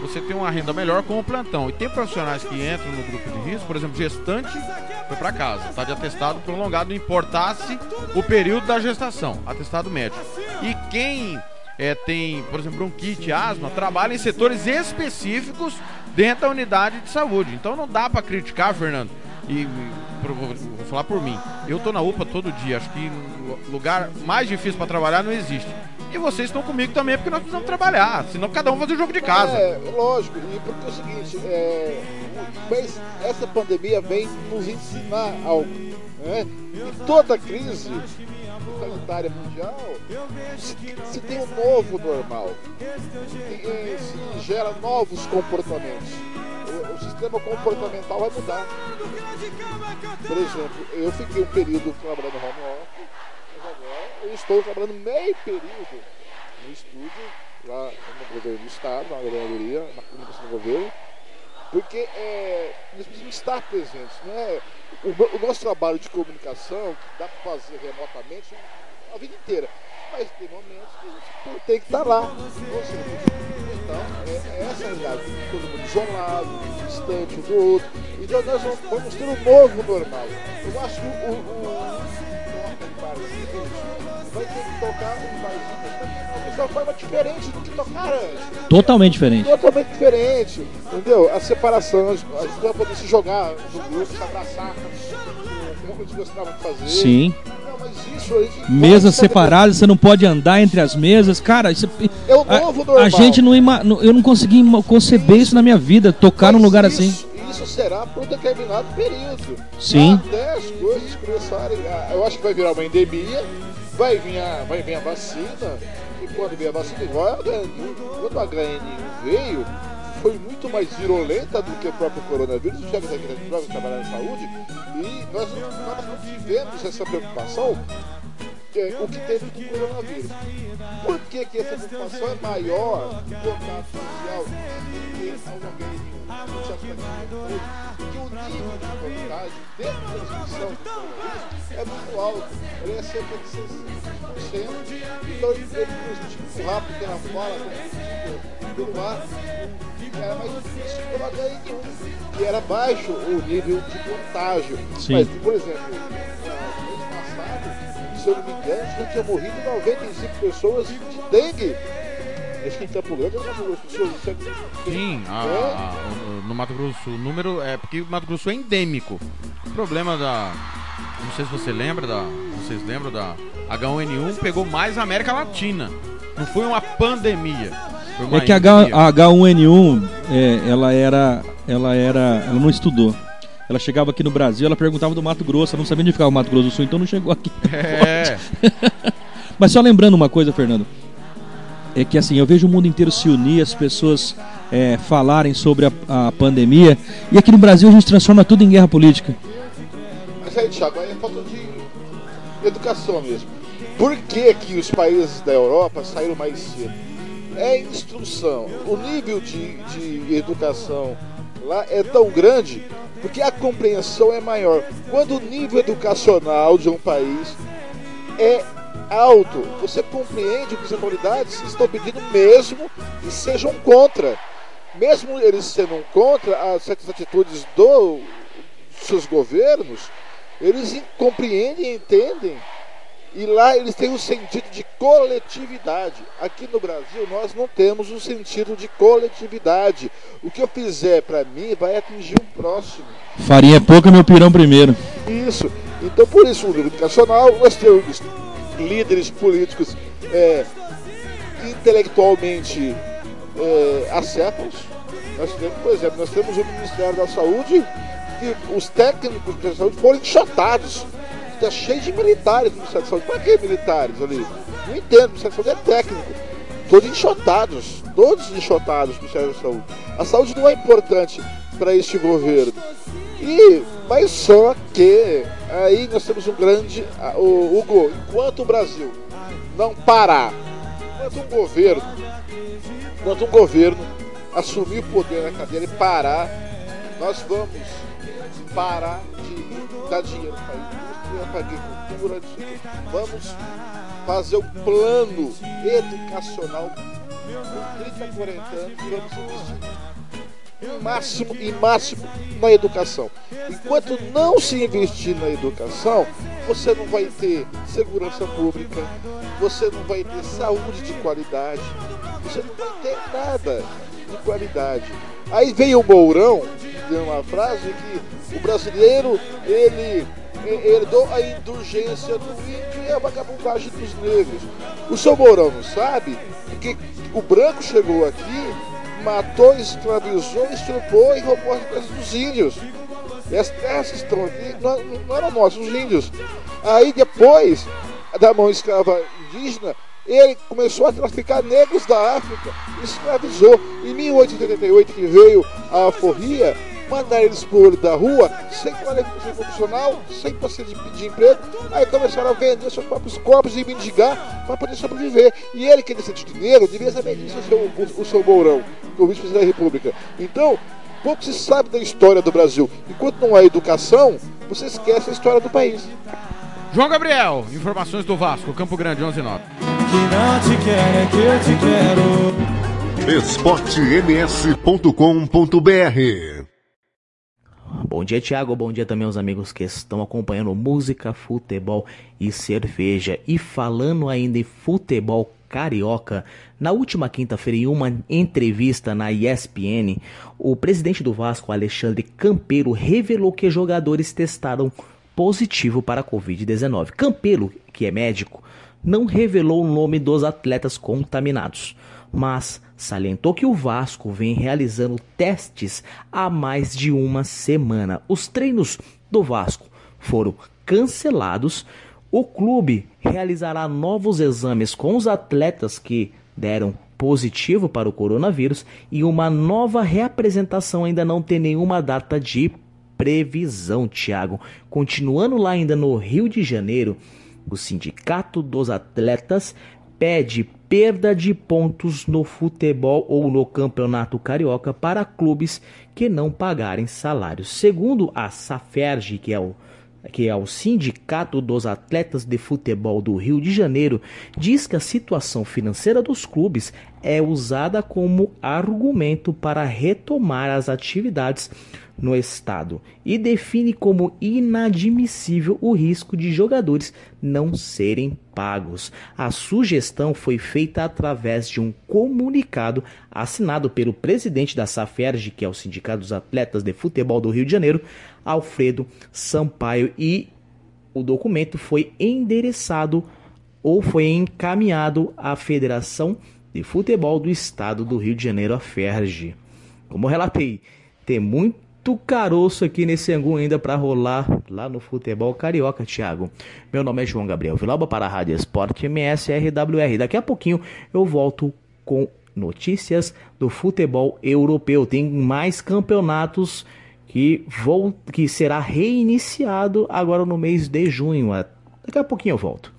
você tem uma renda melhor com o plantão. E tem profissionais que entram no grupo de risco, por exemplo, gestante foi para casa, está de atestado prolongado, importasse o período da gestação, atestado médico. E quem é, tem, por exemplo, bronquite, asma, trabalha em setores específicos dentro da unidade de saúde. Então não dá para criticar, Fernando. E vou, falar por mim. Eu tô na UPA todo dia. Acho que lugar mais difícil para trabalhar não existe. E vocês estão comigo também porque nós precisamos trabalhar. Senão cada um faz o jogo de casa. É, lógico. E porque é o seguinte, é, essa pandemia vem nos ensinar algo. Né? E toda crise sanitária mundial se, se, tem um novo normal. Se, se gera novos comportamentos o, sistema comportamental vai mudar. Por exemplo, eu fiquei um período trabalhando home office, mas agora eu estou trabalhando meio período no estúdio, lá no governo do estado, na governadoria, na comunicação do governo, porque é, nós precisamos estar presentes. Né? O, o nosso trabalho de comunicação, dá para fazer remotamente a vida inteira, mas tem momentos que a gente tem que estar lá. Então, é, é essa a realidade. Todo mundo isolado, distante um do outro. Então, nós vamos ter um novo normal. Eu acho que o, o, o vai ter que tocar um barzinho uma forma diferente do que tocar antes. Totalmente diferente. Totalmente diferente. Entendeu? A separação, a gente vai poder se jogar no grupo, se abraçar, a gostava de fazer. Sim. Mesas separadas, você não pode andar entre as mesas. Cara, isso é o novo a, normal. A gente não ima, eu não consegui conceber isso na minha vida, tocar Mas num lugar isso, assim. Isso será por um determinado período. Sim. Até as coisas começarem. A, eu acho que vai virar uma endemia, vai vir a, vai vir a vacina, quando vier a vacina, igual a HN1, quando a HN1 veio, foi muito mais virulenta do que o próprio coronavírus. Os chefes aqui da trabalhar na saúde e nós, nós não tivemos essa preocupação é, o que teve do coronavírus. Por que, que essa preocupação é maior do contato social do que a organismo? Porque o nível de contagem dentro da transmissão do coronavírus é muito alto. Ele é cerca de 60%. Então ele transmite muito rápido pela fala, pelo ar era mais difícil pelo HN1, que era baixo o nível de contágio. Sim. Mas, por exemplo, se eu não me engano, já tinha morrido 95 pessoas de dengue. Acho que em Campo Grande ou Mato Grosso Sim, a, a, no Mato Grosso o número é porque o Mato Grosso é endêmico. O problema da. Não sei se você lembra da. Vocês lembram da H1N1 pegou mais a América Latina. Não foi uma pandemia. É que a, H, a H1N1, é, ela era. Ela era. Ela não estudou. Ela chegava aqui no Brasil, ela perguntava do Mato Grosso, ela não sabia onde ficava o Mato Grosso do Sul, então não chegou aqui. É. Mas só lembrando uma coisa, Fernando. É que assim, eu vejo o mundo inteiro se unir, as pessoas é, falarem sobre a, a, pandemia. E aqui no Brasil a gente transforma tudo em guerra política. Mas aí, Thiago, aí é falta de educação mesmo. Por que, que os países da Europa saíram mais cedo? é instrução. O nível de, de educação lá é tão grande porque a compreensão é maior. Quando o nível educacional de um país é alto, você compreende que as autoridades estão pedindo mesmo e sejam contra. Mesmo eles sendo contra as certas atitudes do, dos seus governos, eles compreendem e entendem e lá eles têm o um sentido de coletividade. Aqui no Brasil nós não temos o um sentido de coletividade. O que eu fizer para mim vai atingir o um próximo. Farinha é pouca, meu pirão primeiro. Isso. Então por isso, no educacional, nós temos líderes políticos é, intelectualmente é, acéfalos. Nós temos, por exemplo, nós temos o Ministério da Saúde e os técnicos da saúde foram enxotados tá cheio de militares no Ministério da Saúde. Para que militares ali? Não entendo, o Ministério da Saúde é técnico. Todos enxotados, todos enxotados no Ministério da Saúde. A saúde não é importante para este governo. E, mas só que aí nós temos um grande. O, Hugo, enquanto o Brasil não parar, enquanto um governo, enquanto um governo assumir o poder na cadeira e parar, nós vamos parar de dar dinheiro para a indústria, para a agricultura, vamos fazer o plano educacional com 30, 40 anos vamos investir em máximo, em máximo na educação. Enquanto não se investir na educação, você não vai ter segurança pública, você não vai ter saúde de qualidade, você não vai ter nada de qualidade. Aí veio o Mourão, deu uma frase que o brasileiro, ele herdou a indulgência do índio e a vagabundagem dos negros. O seu Mourão não sabe que o branco chegou aqui, matou, escravizou, estrupou e roubou as terras dos índios. E as terras que estão aqui não, não eram nossas, os índios. Aí depois da mão escrava indígena, ele começou a traficar negros da África, escravizou. Em 1888, que veio a alforria, mandaram eles por olho da rua, sem qualificação profissional, sem possibilidade de pedir emprego. Aí começaram a vender seus próprios corpos e mendigar para poder sobreviver. E ele, que é de negro, devia saber disso, o seu, o, o seu Mourão, o vice-presidente da República. Então, pouco se sabe da história do Brasil. Enquanto não há educação, você esquece a história do país. João Gabriel, informações do Vasco, Campo Grande, 11 9. Que não te quer é que eu te quero. esportems.com.br Bom dia, Thiago. Bom dia também aos amigos que estão acompanhando música, futebol e cerveja. E falando ainda em futebol carioca, na última quinta-feira, em uma entrevista na ESPN, o presidente do Vasco, Alexandre Campeiro, revelou que jogadores testaram positivo para a Covid-19. Campelo, que é médico, não revelou o nome dos atletas contaminados, mas salientou que o Vasco vem realizando testes há mais de uma semana. Os treinos do Vasco foram cancelados. O clube realizará novos exames com os atletas que deram positivo para o coronavírus e uma nova reapresentação ainda não tem nenhuma data de previsão, Thiago. Continuando lá ainda no Rio de Janeiro, o Sindicato dos Atletas pede perda de pontos no futebol ou no campeonato carioca para clubes que não pagarem salários. Segundo a Saferge, que é o que é o Sindicato dos Atletas de Futebol do Rio de Janeiro, diz que a situação financeira dos clubes é usada como argumento para retomar as atividades no estado e define como inadmissível o risco de jogadores não serem pagos. A sugestão foi feita através de um comunicado assinado pelo presidente da SAFERJ, que é o Sindicato dos Atletas de Futebol do Rio de Janeiro, Alfredo Sampaio, e o documento foi endereçado ou foi encaminhado à Federação de Futebol do Estado do Rio de Janeiro, a FERJ. Como relatei, tem muito muito caroço aqui nesse angu ainda para rolar lá no futebol carioca, Thiago. Meu nome é João Gabriel Vilauba para a Rádio Esporte MSRWR. Daqui a pouquinho eu volto com notícias do futebol europeu. Tem mais campeonatos que vou que será reiniciado agora no mês de junho. Daqui a pouquinho eu volto.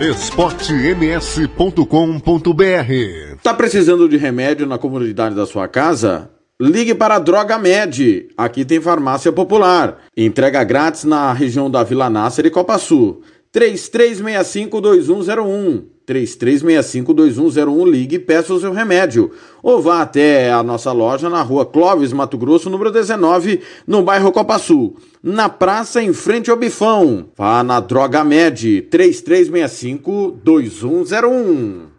esportems.com.br Tá precisando de remédio na comunidade da sua casa? Ligue para a Droga Med. Aqui tem farmácia popular. Entrega grátis na região da Vila Nácer e Copa Sul. 3365-2101. 3365-2101. Ligue e peça o seu remédio. Ou vá até a nossa loja na rua Clóvis, Mato Grosso, número 19, no bairro Copa Sul. Na praça, em frente ao Bifão. Vá na Droga Med. 3365-2101.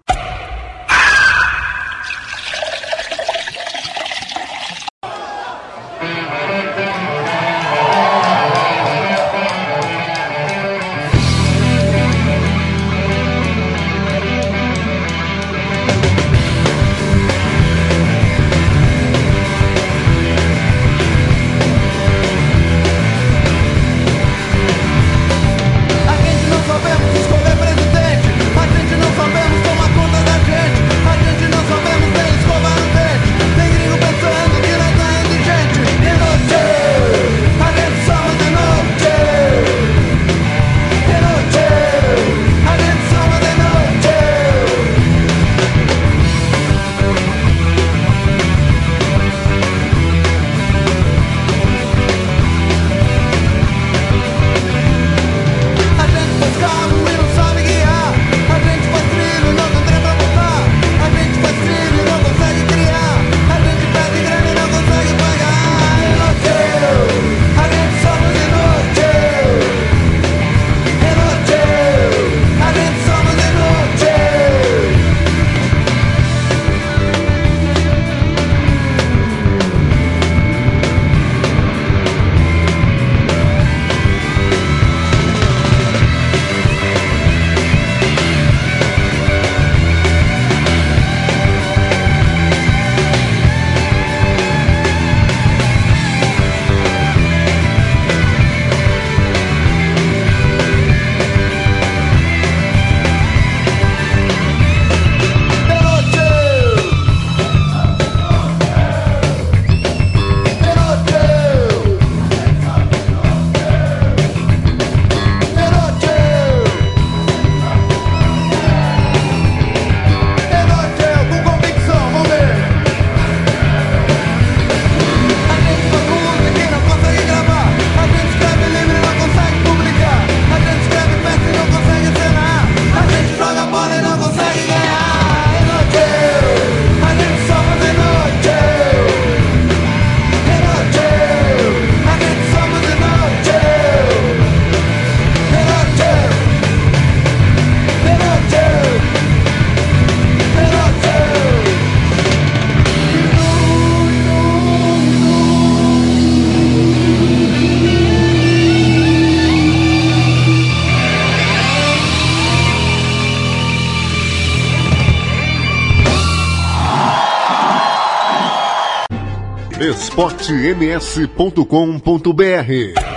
esportems.com.br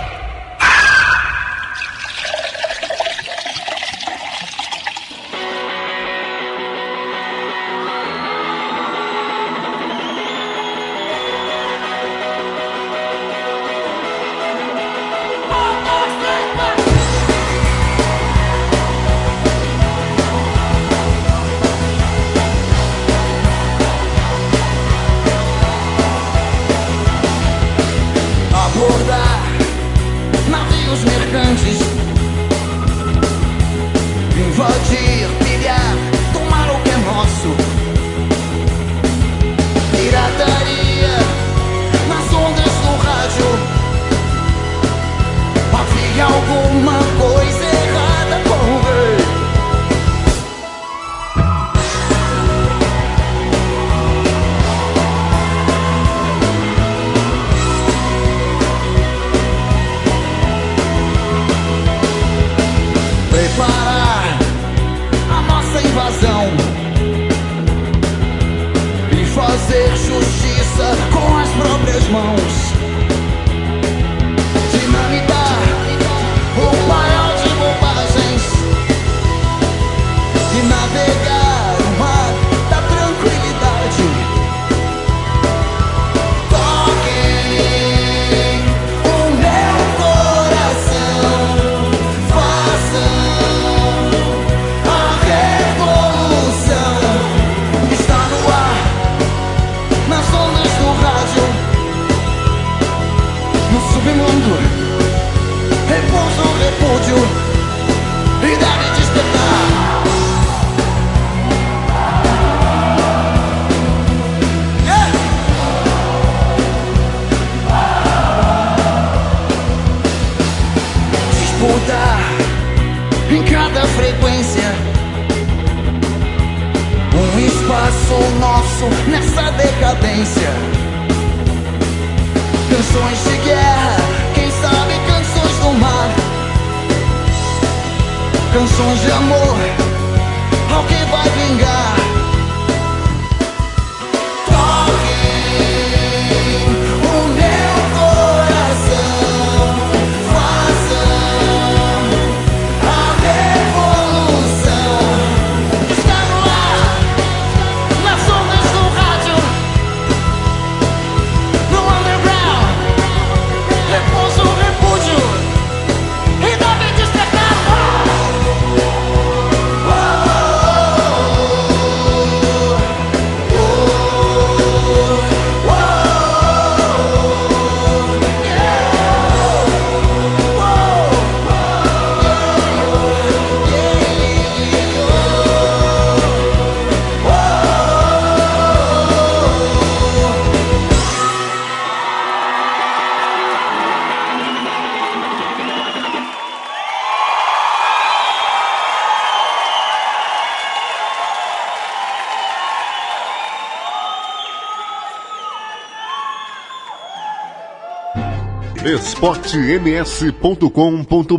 esportems.com.br solidão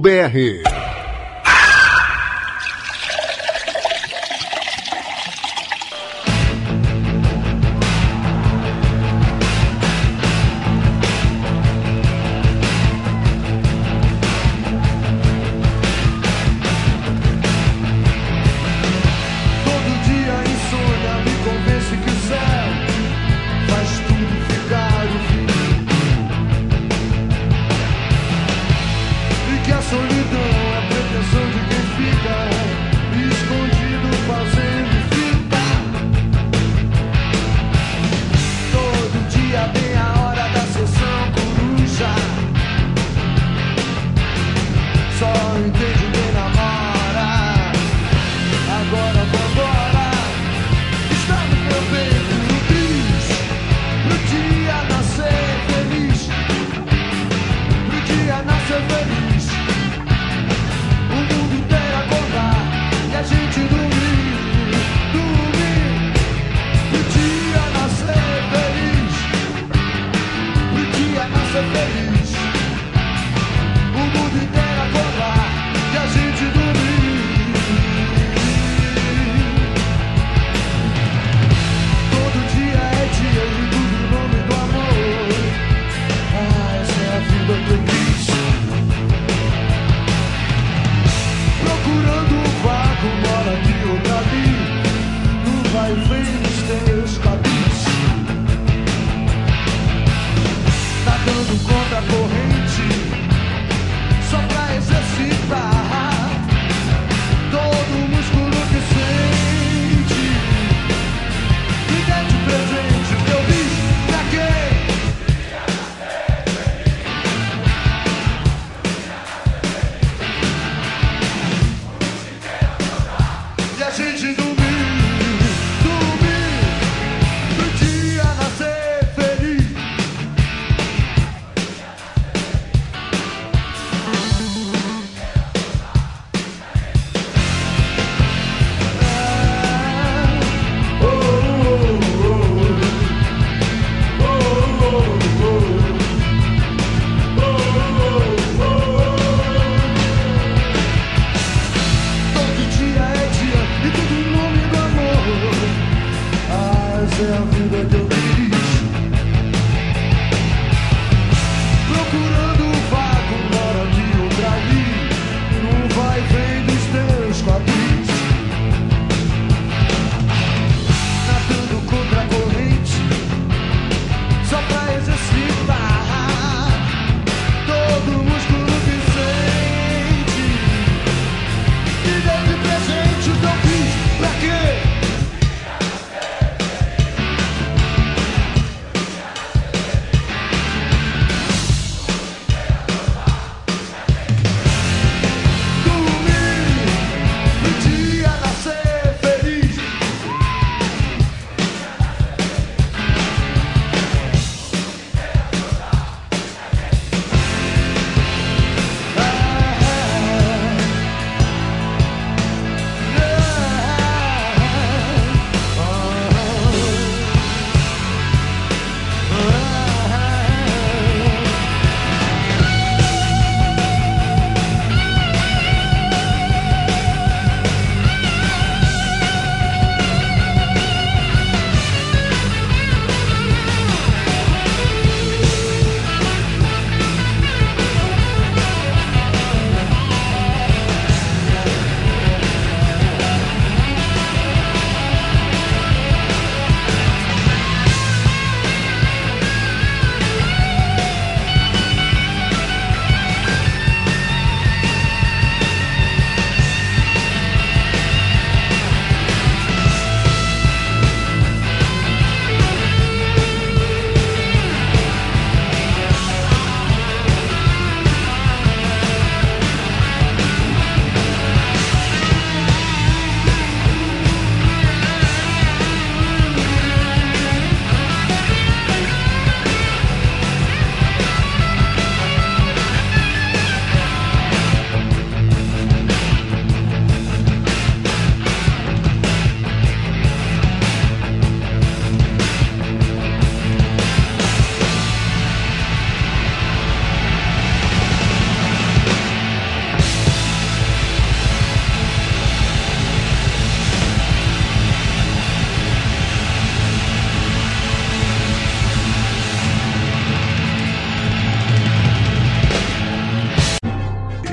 é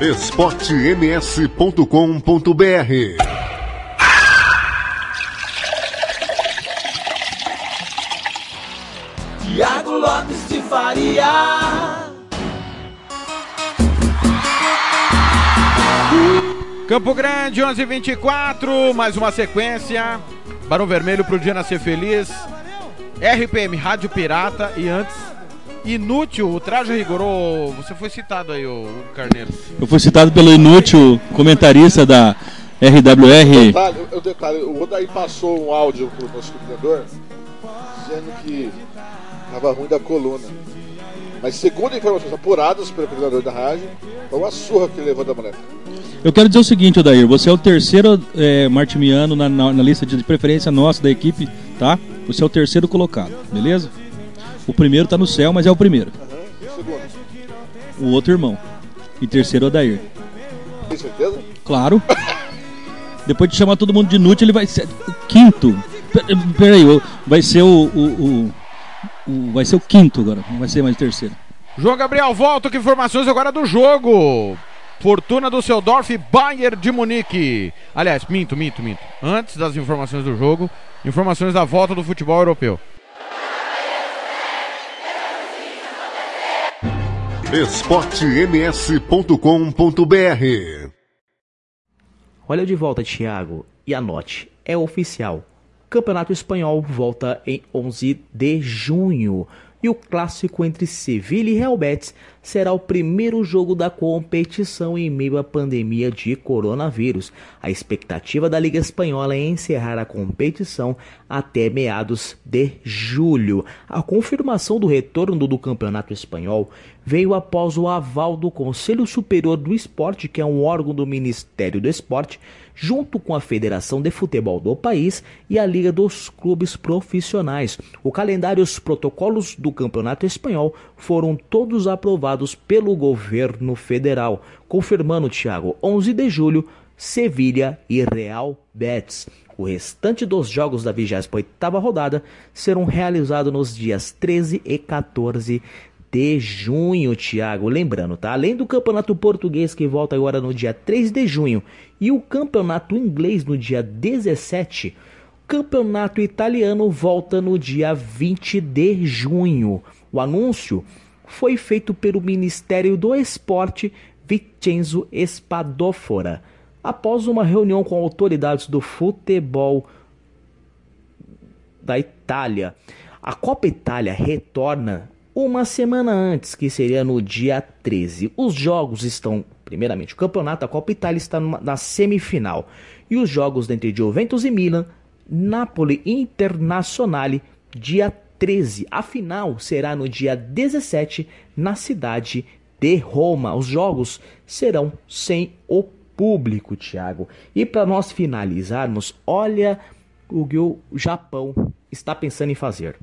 esportems.com.br Tiago Lopes de Faria. Campo Grande, 11:24, mais uma sequência. Barão Vermelho pro dia nascer feliz. RPM Rádio Pirata e antes Inútil, o traje rigorou. Você foi citado aí, o Carneiro. Eu fui citado pelo Inútil, comentarista da RWR. Detalhe, o detalhe, o Odaí passou um áudio pro nosso coordenador dizendo que tava ruim da coluna. Mas segundo informações apuradas pelo coordenador da rádio, foi uma surra que ele levou da moleque. Eu quero dizer o seguinte, Odair, você é o terceiro é, martimiano na, na, na, lista de preferência nossa da equipe, tá? Você é o terceiro colocado, beleza? O primeiro tá no céu, mas é o primeiro. Uhum. O outro irmão. E terceiro, Odair. Tem certeza? Claro. Depois de chamar todo mundo de inútil, ele vai ser quinto. Peraí, vai ser o, o, o, o, vai ser o quinto agora, não vai ser mais o terceiro. João Gabriel, volta com informações agora do jogo. Fortuna do Seudorf, Bayern de Munique. Aliás, minto, minto, minto. Antes das informações do jogo, informações da volta do futebol europeu. esportems.com.br Olha de volta, Thiago, e anote, é oficial. Campeonato Espanhol volta em 11 de junho e o clássico entre Sevilha e Real Betis será o primeiro jogo da competição em meio à pandemia de coronavírus. A expectativa da Liga Espanhola é encerrar a competição até meados de julho. A confirmação do retorno do Campeonato Espanhol veio após o aval do Conselho Superior do Esporte, que é um órgão do Ministério do Esporte, junto com a Federação de Futebol do país e a Liga dos Clubes Profissionais. O calendário e os protocolos do Campeonato Espanhol foram todos aprovados pelo governo federal, confirmando, Thiago, 11 de julho, Sevilha e Real Betis. O restante dos jogos da 28ª rodada serão realizados nos dias 13 e 14 de junho, Thiago. Lembrando, tá? Além do Campeonato Português que volta agora no dia 3 de junho e o Campeonato Inglês no dia 17, o Campeonato Italiano volta no dia 20 de junho. O anúncio foi feito pelo Ministério do Esporte Vincenzo Spadofora após uma reunião com autoridades do futebol da Itália. A Copa Itália retorna uma semana antes, que seria no dia 13. Os jogos estão, primeiramente, o campeonato, a Copa Itália está na semifinal. E os jogos entre Juventus e Milan, Napoli Internazionale, dia 13. A final será no dia 17, na cidade de Roma. Os jogos serão sem o público, Thiago. E para nós finalizarmos, olha o que o Japão está pensando em fazer.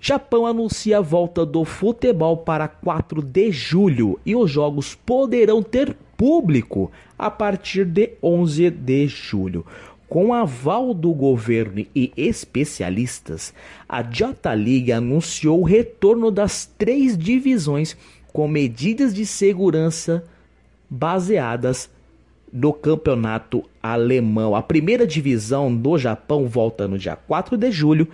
Japão anuncia a volta do futebol para 4 de julho e os jogos poderão ter público a partir de 11 de julho. Com aval do governo e especialistas, a J-League anunciou o retorno das três divisões com medidas de segurança baseadas no campeonato alemão. A primeira divisão do Japão volta no dia 4 de julho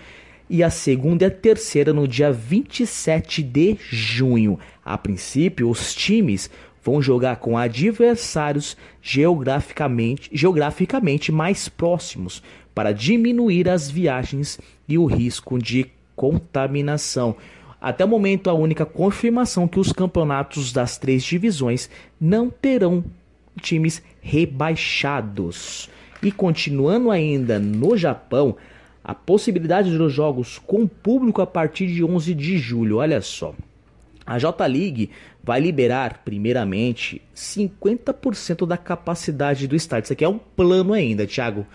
e a segunda e a terceira no dia 27 de junho. A princípio, os times vão jogar com adversários geograficamente, geograficamente mais próximos para diminuir as viagens e o risco de contaminação. Até o momento, a única confirmação que os campeonatos das três divisões não terão times rebaixados. E continuando ainda no Japão, a possibilidade dos jogos com público a partir de 11 de julho. Olha só. A J-League vai liberar, primeiramente, 50% da capacidade do estádio. Isso aqui é um plano ainda, Thiago.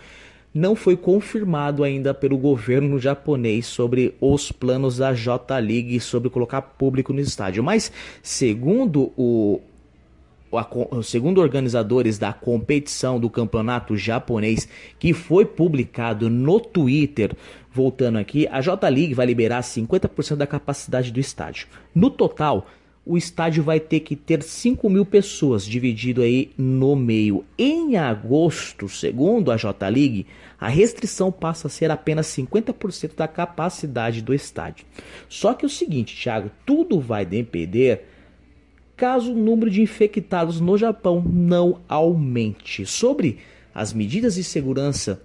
Não foi confirmado ainda pelo governo japonês sobre os planos da J-League sobre colocar público no estádio. Mas, segundo o, segundo organizadores da competição do campeonato japonês, que foi publicado no Twitter, voltando aqui, a J League vai liberar 50% da capacidade do estádio. No total, o estádio vai ter que ter 5 mil pessoas, dividido aí no meio. Em agosto, segundo a J League, a restrição passa a ser apenas 50% da capacidade do estádio. Só que é o seguinte, Thiago, tudo vai depender caso o número de infectados no Japão não aumente. Sobre as medidas de segurança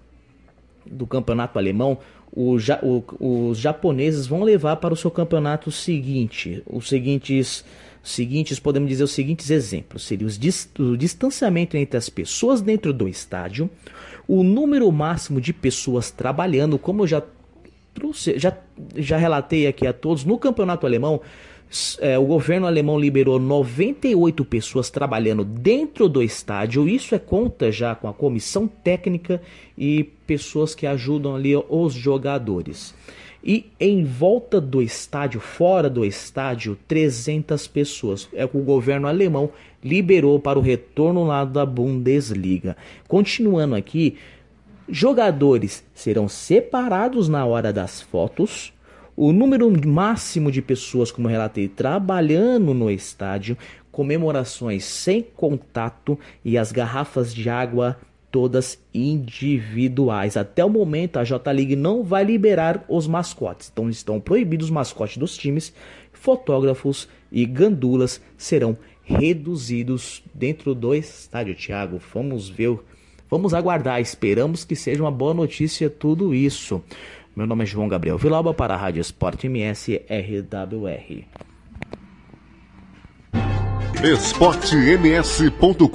do campeonato alemão, o, o, os japoneses vão levar para o seu campeonato seguinte, os seguintes, seguintes podemos dizer os seguintes exemplos: seria o distanciamento entre as pessoas dentro do estádio, o número máximo de pessoas trabalhando, como eu já trouxe, já, já relatei aqui a todos, no campeonato alemão é, o governo alemão liberou 98 pessoas trabalhando dentro do estádio. Isso é conta já com a comissão técnica e pessoas que ajudam ali os jogadores. E em volta do estádio, fora do estádio, 300 pessoas. É o que o governo alemão liberou para o retorno lá da Bundesliga. Continuando aqui, jogadores serão separados na hora das fotos o número máximo de pessoas, como relatei, trabalhando no estádio, comemorações sem contato e as garrafas de água todas individuais. Até o momento, a J-League não vai liberar os mascotes. Então, estão proibidos os mascotes dos times. Fotógrafos e gandulas serão reduzidos dentro do estádio. Thiago, vamos ver, vamos aguardar. Esperamos que seja uma boa notícia tudo isso. Meu nome é João Gabriel Vilauba para a Rádio Esporte MS RWR. esportems.com.br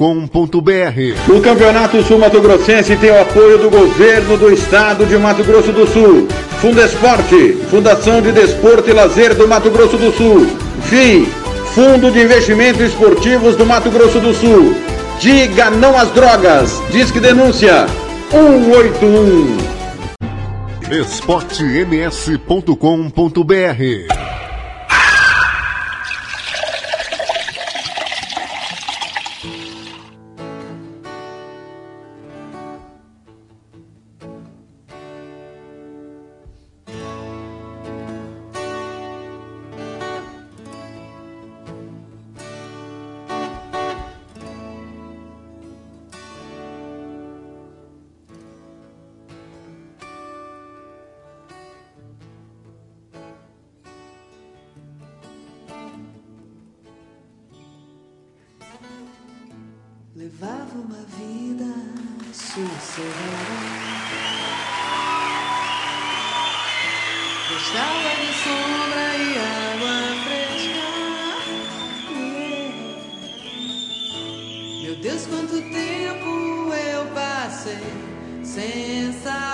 O Campeonato Sul Mato Grossense tem o apoio do governo do estado de Mato Grosso do Sul. Fundesporte, Fundação de Desporto e Lazer do Mato Grosso do Sul. FII, Fundo de Investimentos Esportivos do Mato Grosso do Sul. Diga não às drogas. Disque denúncia 181 esportems.com.br Levava uma vida sossegada. Gostava de sombra e água fresca. Meu Deus, quanto tempo eu passei sem saber.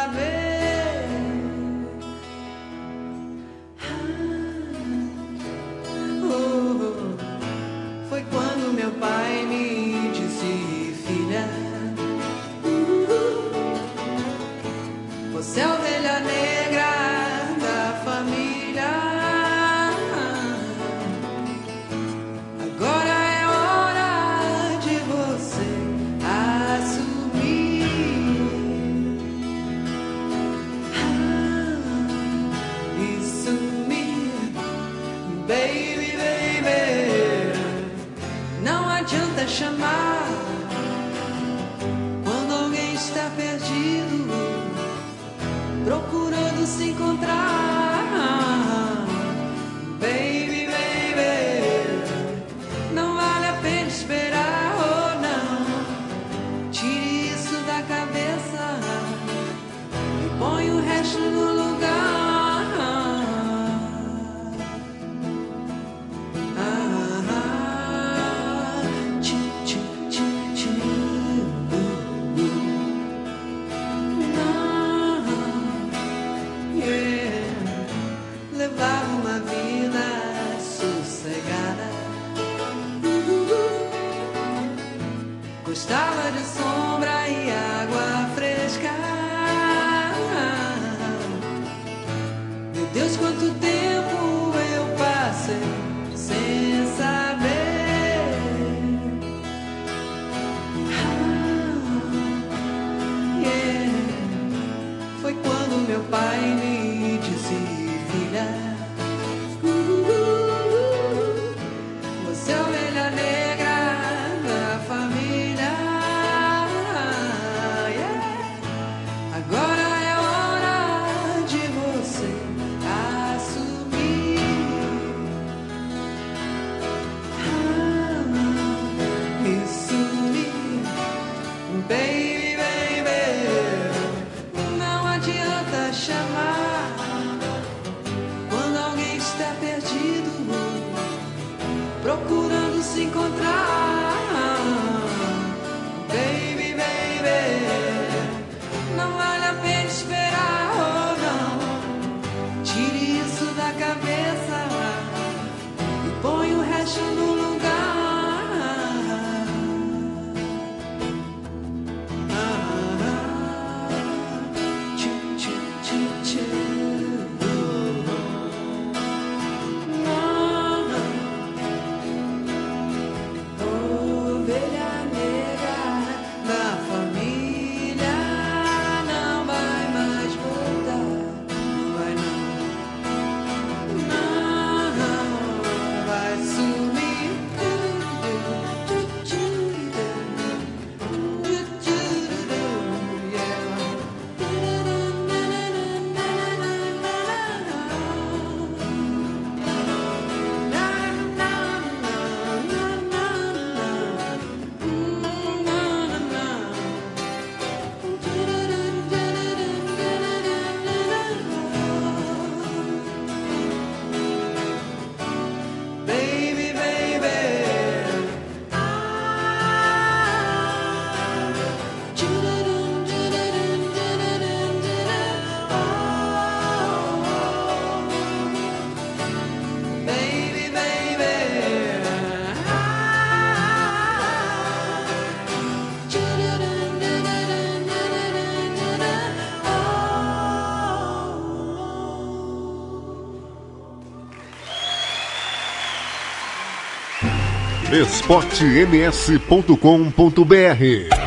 esportems.com.br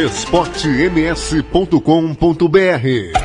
esportems.com.br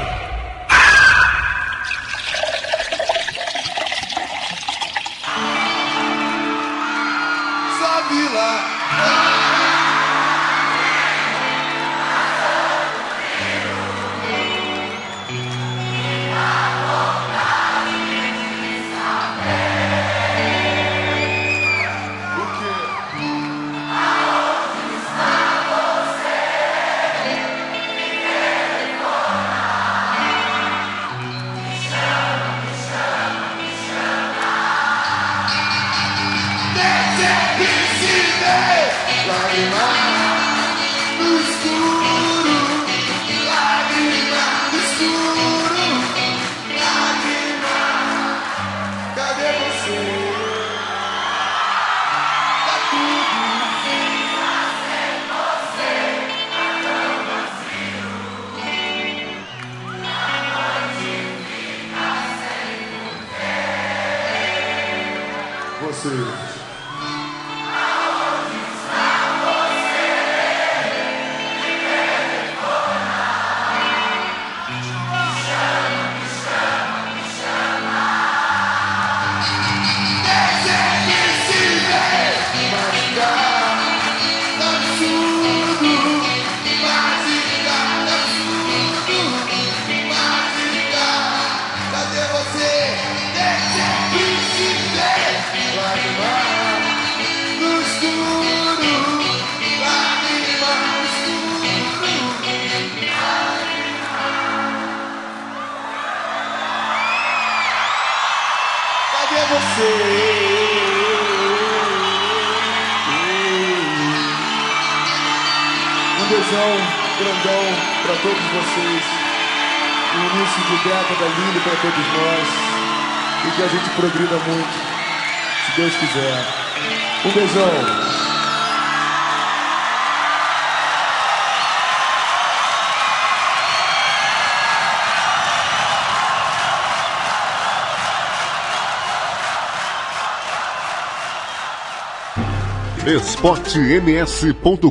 esportems.com.br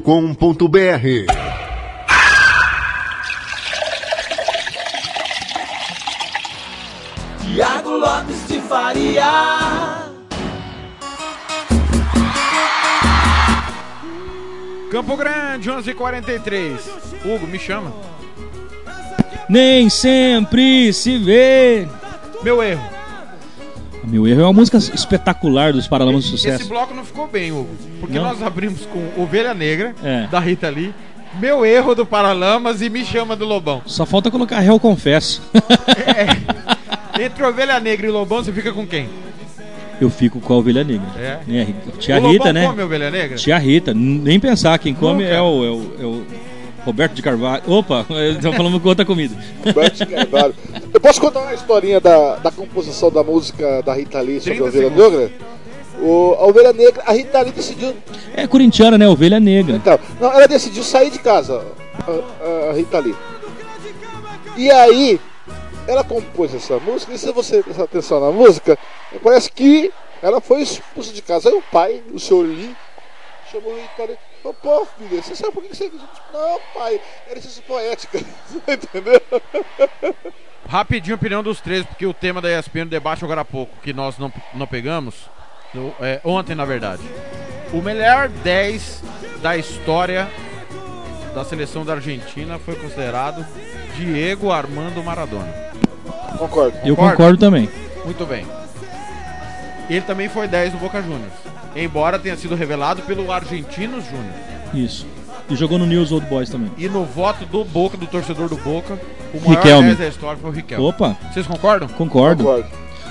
Tiago Lopes de Faria. Campo Grande, 11:43. Hugo, me chama. Nem sempre se vê. Meu erro. Meu erro é uma música espetacular dos Paralamas do Sucesso. Esse bloco não ficou bem, Hugo. Porque Não? nós abrimos com Ovelha Negra, É. da Rita Lee. Meu erro do Paralamas e me chama do Lobão. Só falta colocar réu confesso. Entre Ovelha Negra e Lobão, você fica com quem? Eu fico com a ovelha negra. É? É, Tia O Rita, né? come ovelha negra? Tia Rita, nem pensar, quem come Nunca. é o, é, o, é o Roberto de Carvalho. Opa, estamos falando com outra comida. Roberto de Carvalho. Eu posso contar uma historinha da, da composição da música da Rita Lee sobre a 30 Ovelha segundos. Negra? O, a Ovelha Negra, a Rita Lee decidiu. É corintiana, né? Ovelha negra. Então, não, ela decidiu sair de casa, a, a Rita Lee. E aí, ela compôs essa música, e se você prestar atenção na música, parece que ela foi expulsa de casa. Aí o pai, o senhor Lee, chamou a Rita Lee. Falou, pô, filha, você sabe por que você. Não, pai, era licença poética. Entendeu? Rapidinho, opinião dos três, porque o tema da ESPN, o debate agora há pouco, que nós não, não pegamos, é, ontem na verdade. O melhor 10 da história da seleção da Argentina foi considerado Diego Armando Maradona. Concordo. Eu concordo também. Muito bem. Ele também foi 10 do Boca Juniors. Embora tenha sido revelado pelo Argentinos Júnior. Isso. E jogou no News Old Boys também. E no voto do Boca, do torcedor do Boca, o maior Riquelme. 10 da história foi o Riquelme. Opa. Vocês concordam? Concordo.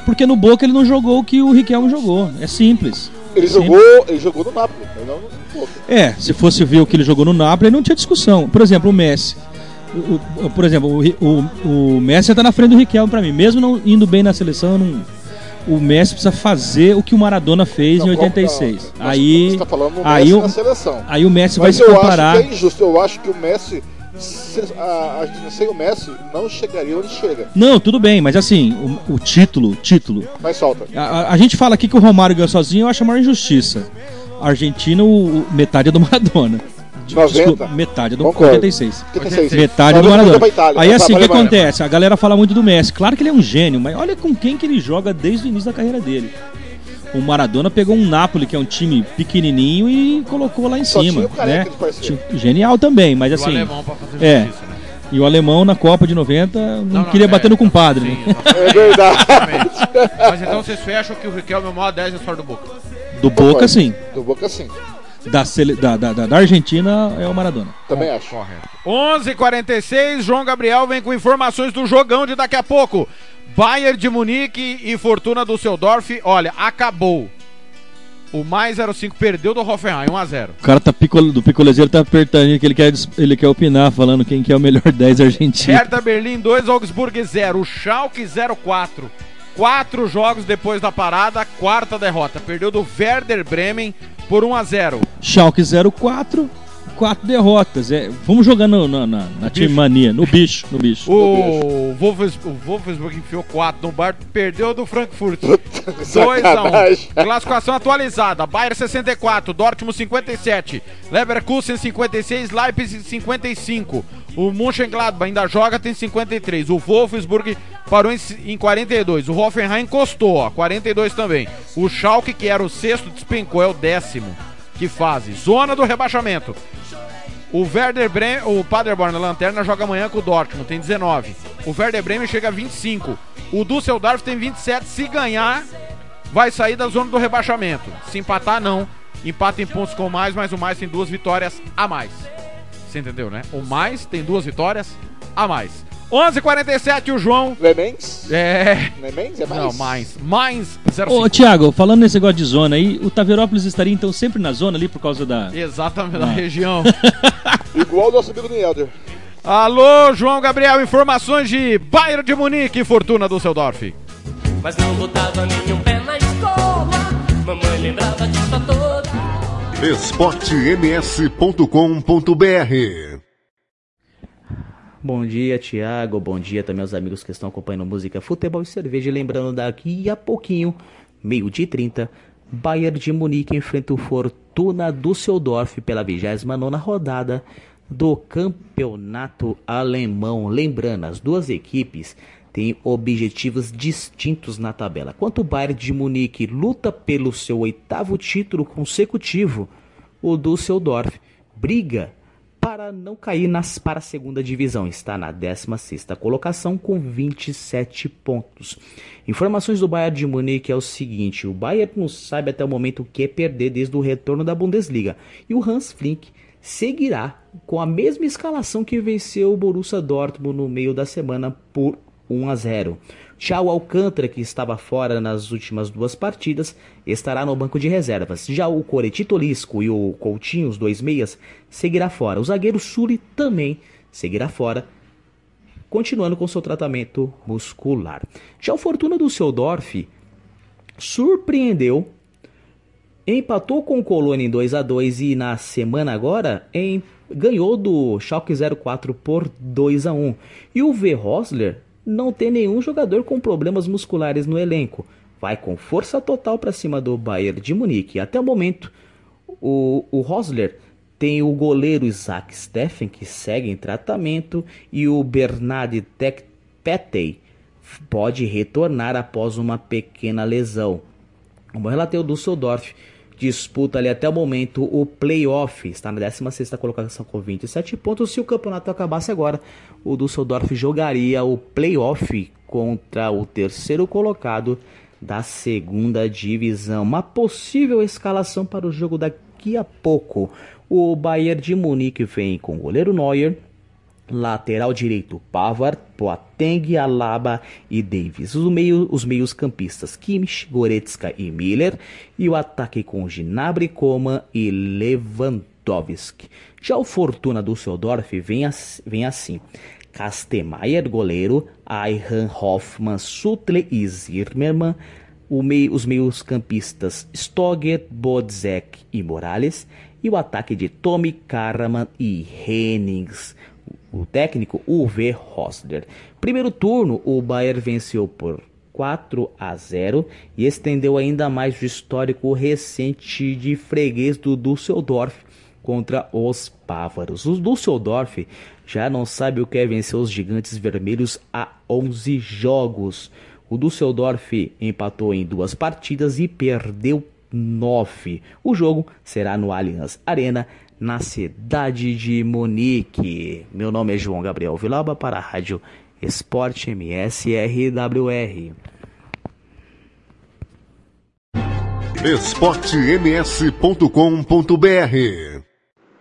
Porque no Boca ele não jogou o que o Riquelme jogou. É simples. Ele Simples. jogou, ele jogou no Napoli, mas não no Boca. É, se fosse ver o que ele jogou no Napoli, não tinha discussão. Por exemplo, o Messi. O- o- por exemplo, o, o, o Messi tá na frente do Riquelme pra mim. Mesmo não indo bem na seleção, eu não- o Messi precisa fazer o que o Maradona fez em Não, 86. não, aí, Você tá falando do aí, Messi o, na seleção. aí o Messi vai Mas se eu comparar. acho que é injusto. Eu acho que o Messi, se- a Argentina sem o Messi, não chegaria onde chega. Não, tudo bem, mas assim, o, o título, título. Mas solta. A, a- a gente fala aqui que o Romário ganhou sozinho, eu acho a maior injustiça. A Argentina, o, o- metade é do Maradona. Desculpa, metade do Concordo. 86. 86. Metade do 90 Maradona. Itália. Aí assim, o que acontece? A galera fala muito do Messi. Claro que ele é um gênio, mas olha com quem que ele joga desde o início da carreira dele. O Maradona pegou um Napoli, que é um time pequenininho, e colocou lá em Só cima. tinha o Careca né? Genial também, mas o assim. é. justiça, né? E o alemão na Copa de 90 não, não, queria é, bater no compadre. né? É verdade. Mas então vocês fecham que o Riquelme é o maior 10 da história do Boca. Do Boca, sim. Do Boca, sim. Da, sele- da, da, da- Argentina é o Maradona. Também acho. Correto. 11:46 João Gabriel vem com informações do jogão de daqui a pouco. Bayern de Munique e Fortuna Düsseldorf. Olha, acabou. O mais 05 perdeu do Hoffenheim 1 a 0. O cara tá pico, do picolezeiro tá apertando que ele quer, ele quer opinar, falando quem que é o melhor 10 argentino. Hertha Berlim 2, Augsburg 0. O Schalke 0-4. Quatro jogos depois da parada, quarta derrota. Perdeu do Werder Bremen por 1 a 0. Schalke 04, quatro derrotas. É, vamos jogando na, na, na time mania, no bicho, no bicho. O, Wolfs, o Wolfsburg enfiou 4 no bar, perdeu do Frankfurt. 2 a 1. sacanagem. Classificação atualizada: Bayern 64, Dortmund 57, Leverkusen 56, Leipzig 55. O Mönchengladbach ainda joga, tem 53. O Wolfsburg parou em, em 42. O Hoffenheim encostou, ó, 42 também. O Schalke, que era o sexto, despencou, é o décimo. Que fase? Zona do rebaixamento. O Werder Bremen, o Paderborn na lanterna joga amanhã com o Dortmund, tem 19. O Werder Bremen chega a 25. O Düsseldorf tem 27. Se ganhar, vai sair da zona do rebaixamento. Se empatar, não. Empata em pontos com mais, mas o mais tem duas vitórias a mais. Você entendeu, né? O mais tem duas vitórias a mais. 11:47 o João. Lemens? É. Lemens é mais? Não, mais. Mais 05. Ô, Thiago, falando nesse negócio de zona aí, o Taverópolis estaria então sempre na zona ali por causa da. Exatamente, da Ah. região. Igual o nosso amigo Nielder. Alô, João Gabriel, informações de Bayern de Munique e Fortuna Düsseldorf. Mas não botava nenhum pé na escola. Mamãe lembrava a toda. esportems.com.br Bom dia, Thiago. Bom dia também aos amigos que estão acompanhando música, futebol e cerveja. Lembrando daqui a pouquinho, meio-dia e 30, Bayern de Munique enfrenta o Fortuna Düsseldorf pela 29 rodada do Campeonato Alemão. Lembrando, as duas equipes têm objetivos distintos na tabela. Quanto o Bayern de Munique luta pelo seu oitavo título consecutivo, o Düsseldorf briga para não cair nas, para a segunda divisão. Está na 16ª colocação com 27 pontos. Informações do Bayern de Munique é o seguinte, o Bayern não sabe até o momento o que é perder desde o retorno da Bundesliga. E o Hans Flink seguirá com a mesma escalação que venceu o Borussia Dortmund no meio da semana por 1 a 0. Tchau Alcântara, que estava fora nas últimas duas partidas, estará no banco de reservas. Já o Coretito Lisco e o Coutinho, os dois meias, seguirá fora. O zagueiro Sully também seguirá fora, continuando com seu tratamento muscular. Já o Fortuna do Seudorf surpreendeu, empatou com o Colônia em 2 a 2 e na semana agora em, ganhou do Schalke 04 por 2 a 1. E o V. Rosler não tem nenhum jogador com problemas musculares no elenco. Vai com força total para cima do Bayern de Munique. Até o momento, o, o Rosler tem o goleiro Isaac Steffen, que segue em tratamento, e o Bernard Petey pode retornar após uma pequena lesão. Como relatei, o Düsseldorf disputa ali até o momento o playoff. Está na 16ª colocação com 27 pontos. Se o campeonato acabasse agora, o Düsseldorf jogaria o playoff contra o terceiro colocado da segunda divisão. Uma possível escalação para o jogo daqui a pouco. O Bayern de Munique vem com o goleiro Neuer, Lateral direito, Pavard, Boateng, Alaba e Davis. Os, meio, os meios campistas, Kimmich, Goretzka e Miller. E o ataque com Gnabry, Coman e Lewandowski. Já o Fortuna Düsseldorf vem, vem assim. Kastemeyer, goleiro, Ayhan Hoffmann, Sutle e Zimmermann. Mei, os meios campistas Stogger, Bodzek e Morales. E o ataque de Tommy Karaman e Hennings o técnico Uwe Rosler. Primeiro turno, o Bayern venceu por 4 a 0 e estendeu ainda mais o histórico recente de freguês do Düsseldorf contra os Pávaros. O Düsseldorf já não sabe o que é vencer os gigantes vermelhos há 11 jogos. O Düsseldorf empatou em duas partidas e perdeu 9. O jogo será no Allianz Arena na cidade de Munique. Meu nome é João Gabriel Vilaba para a Rádio Esporte MSRWR. esportems.com.br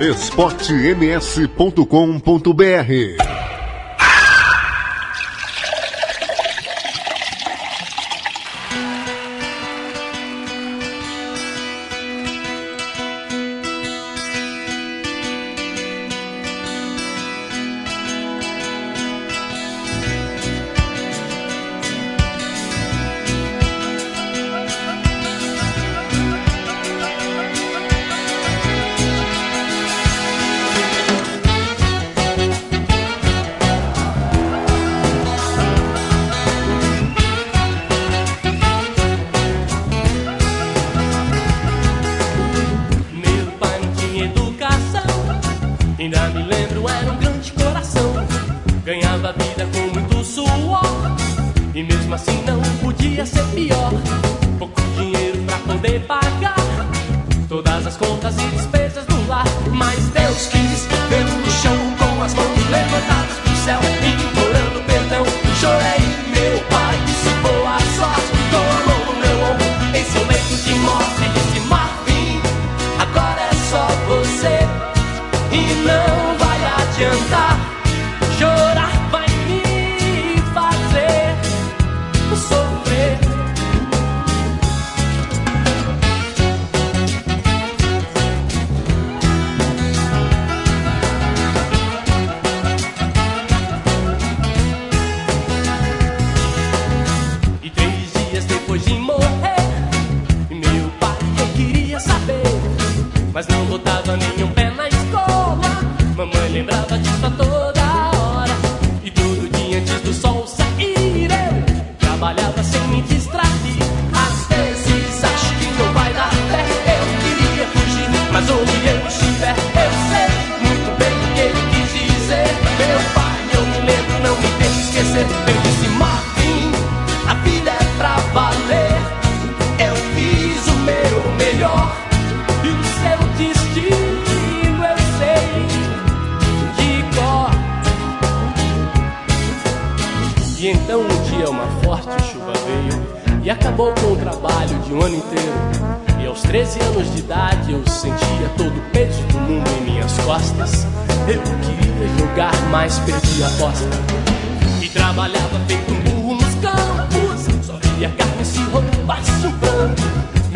esportems.com.br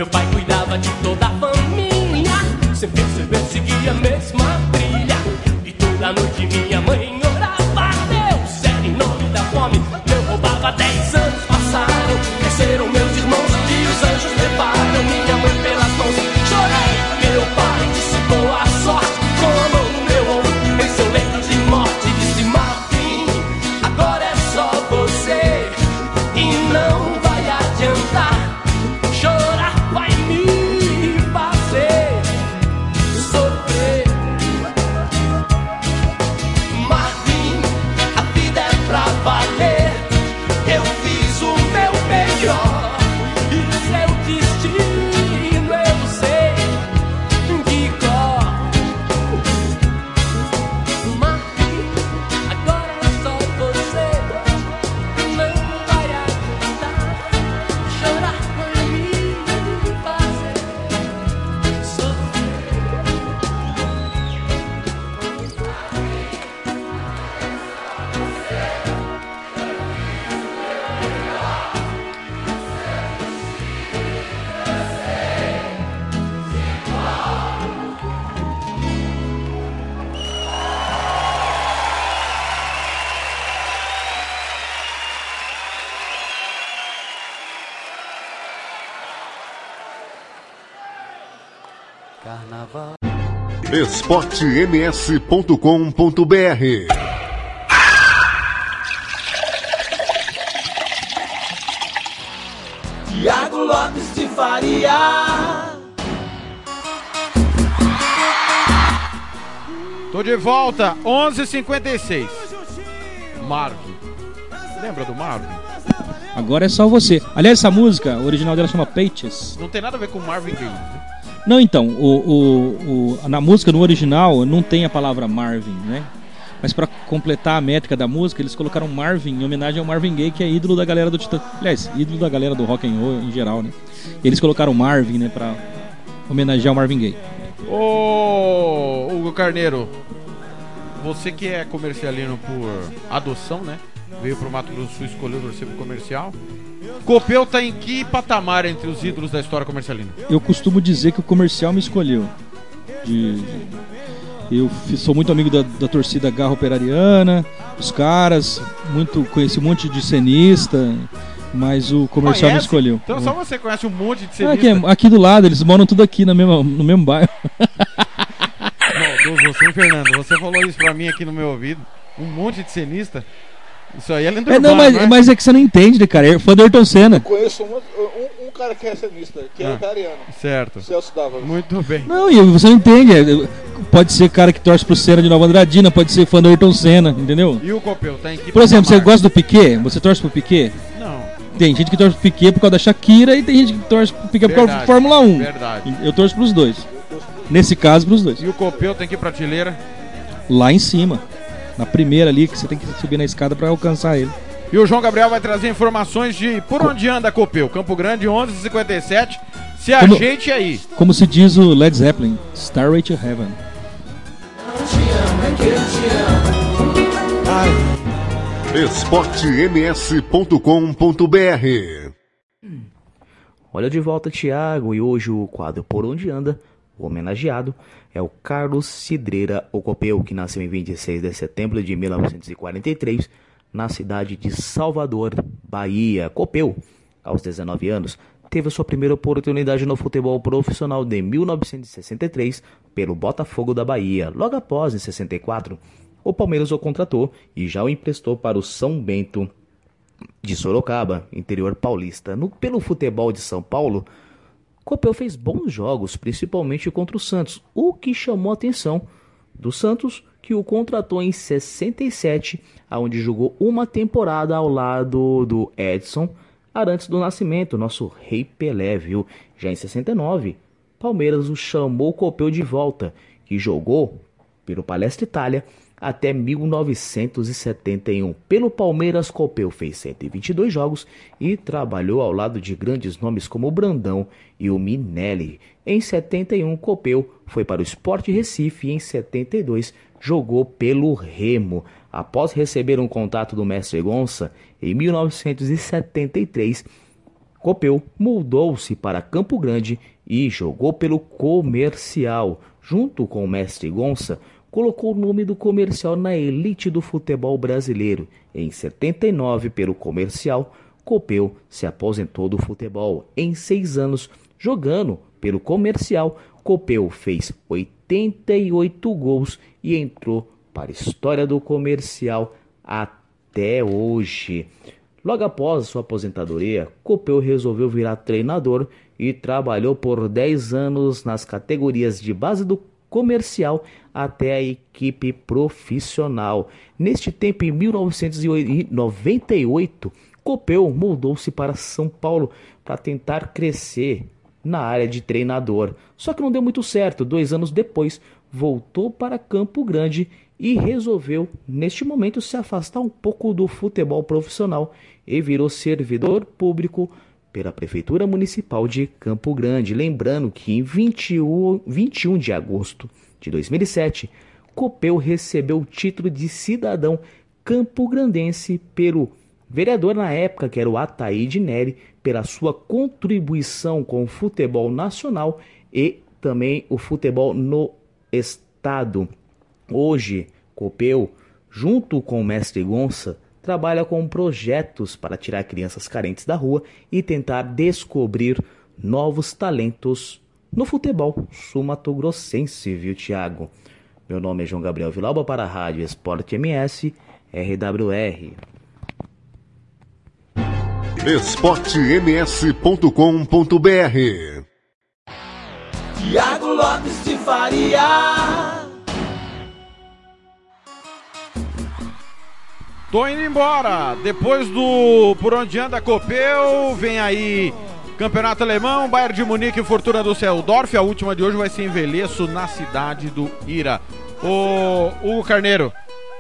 Meu pai esportems.com.br Tiago Lopes de Faria. Tô de volta, 11:56. Marvin. Lembra do Marvin? Agora é só você. Aliás, essa música, o original dela chama Pages. Não tem nada a ver com Marvin Gaye. Não, então, o, o, o- na música, no original, não tem a palavra Marvin, né? Mas pra completar a métrica da música, eles colocaram Marvin em homenagem ao Marvin Gaye, que é ídolo da galera do Titã. Aliás, ídolo da galera do rock and roll em geral, né? Eles colocaram Marvin, né, pra homenagear o Marvin Gaye. Ô, Hugo Carneiro, você que é comercialino por adoção, né? Veio pro Mato Grosso do Sul e escolheu pro comercial. Copel tá em que patamar entre os ídolos da história comercialina? Eu costumo dizer que o comercial me escolheu. De- Eu sou muito amigo da, da torcida Garra Operariana, os caras, muito conheci um monte de cenista, mas o comercial me Conhece? escolheu. Então só você conhece um monte de cenista. aqui, aqui do lado, eles moram tudo aqui na mesma, no mesmo bairro. Do- você, Fernando, você falou isso pra mim aqui no meu ouvido. Um monte de cenista. Isso aí é lenda É, não, urbana, mas, né? mas é que você não entende, né, cara? É fã do Ayrton Senna. Conheço um, um, um cara que é cenista, que é Ah, italiano. Certo. Celso Dávila. Muito bem. Não, e você não entende. é, Pode ser cara que torce pro Senna de Nova Andradina, pode ser fã do Ayrton Senna, entendeu? E o Copel tá em que Por exemplo, você gosta do Piquet? Você torce pro Piquet? Não. Tem gente que torce pro Piquet por causa da Shakira e tem gente que torce pro Piquet por causa da Verdade, Fórmula 1. verdade. Eu torço pros dois. Nesse caso, pros dois. E o Copel tem que prateleira? Lá em cima. Na primeira ali, que você tem que subir na escada pra alcançar ele. E o João Gabriel vai trazer informações de por onde anda a Copel. Campo Grande, 11h57. Se Como- ajeite aí. Como se diz o Led Zeppelin, Starway to Heaven. esportems.com.br Olha de volta, Thiago, e hoje o quadro Por Onde Anda, o homenageado, é o Carlos Cidreira Ocopeu, que nasceu em 26 de setembro de 1943, na cidade de Salvador, Bahia. Copeu, aos 19 anos, teve sua primeira oportunidade no futebol profissional de 1963 pelo Botafogo da Bahia. Logo após, em 64, o Palmeiras o contratou e já o emprestou para o São Bento de Sorocaba, interior paulista. No, pelo futebol de São Paulo, Copel fez bons jogos, principalmente contra o Santos, o que chamou a atenção do Santos, que o contratou em 67, aonde jogou uma temporada ao lado do Edson Arantes do Nascimento, nosso rei Pelé, viu? Já em 69, Palmeiras o chamou Copel de volta, que jogou pelo Palestra Itália até 1971. Pelo Palmeiras, Copel fez 122 jogos e trabalhou ao lado de grandes nomes como Brandão e o Minelli. Em 71, Copel foi para o Sport Recife e em 72 jogou pelo Remo. Após receber um contato do mestre Gonça, em 1973, Copel mudou-se para Campo Grande e jogou pelo Comercial. Junto com o mestre Gonça, colocou o nome do comercial na elite do futebol brasileiro. Em 79, pelo comercial, Copel se aposentou do futebol. Em seis anos, jogando pelo comercial, Copel fez 88 gols e entrou para a história do comercial até hoje. Logo após sua aposentadoria, Copel resolveu virar treinador e trabalhou por 10 anos nas categorias de base do comercial até a equipe profissional. Neste tempo, em 1998, Copel mudou-se para São Paulo para tentar crescer na área de treinador. Só que não deu muito certo. Dois anos depois, voltou para Campo Grande e resolveu, neste momento, se afastar um pouco do futebol profissional e virou servidor público pela Prefeitura Municipal de Campo Grande. Lembrando que em 21, 21 de agosto de 2007, Copel recebeu o título de cidadão campograndense pelo vereador na época, que era o Ataíde Neri, pela sua contribuição com o futebol nacional e também o futebol no estado. Hoje, Copel, junto com o mestre Gonça, trabalha com projetos para tirar crianças carentes da rua e tentar descobrir novos talentos no futebol sul-mato-grossense, viu, Thiago? Meu nome é João Gabriel Vilauba para a Rádio Esporte MS RWR. esportems.com.br Tiago Lopes de Faria. Tô indo embora. Depois do Por Onde Anda Copeu, vem aí Campeonato Alemão, Bayern de Munique e Fortuna do Seldorf. A última de hoje vai ser envelheço na cidade do Ira. O Hugo Carneiro,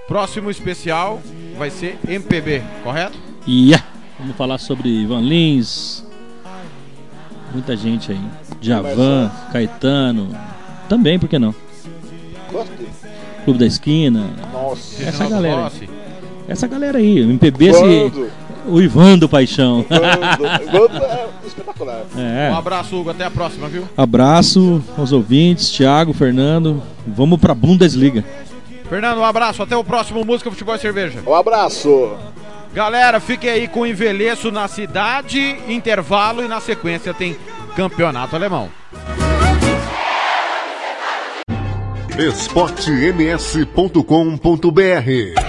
próximo especial vai ser MPB, correto? Yeah. Vamos falar sobre Ivan Lins. Muita gente aí. Javan, Caetano. Também, por que não? Clube da Esquina. Nossa. Essa Renato galera. Rossi. Essa galera aí. O MPB, Quando? o Ivan do Paixão. É espetacular. É. Um abraço, Hugo. Até a próxima, viu? Abraço aos ouvintes, Thiago, Fernando. Vamos pra Bundesliga. Fernando, um abraço. Até o próximo Música, Futebol e Cerveja. Um abraço. Galera, fiquem aí com o envelheço na cidade, intervalo e na sequência tem Campeonato Alemão. esportems.com.br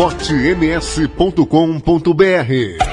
esportems.com.br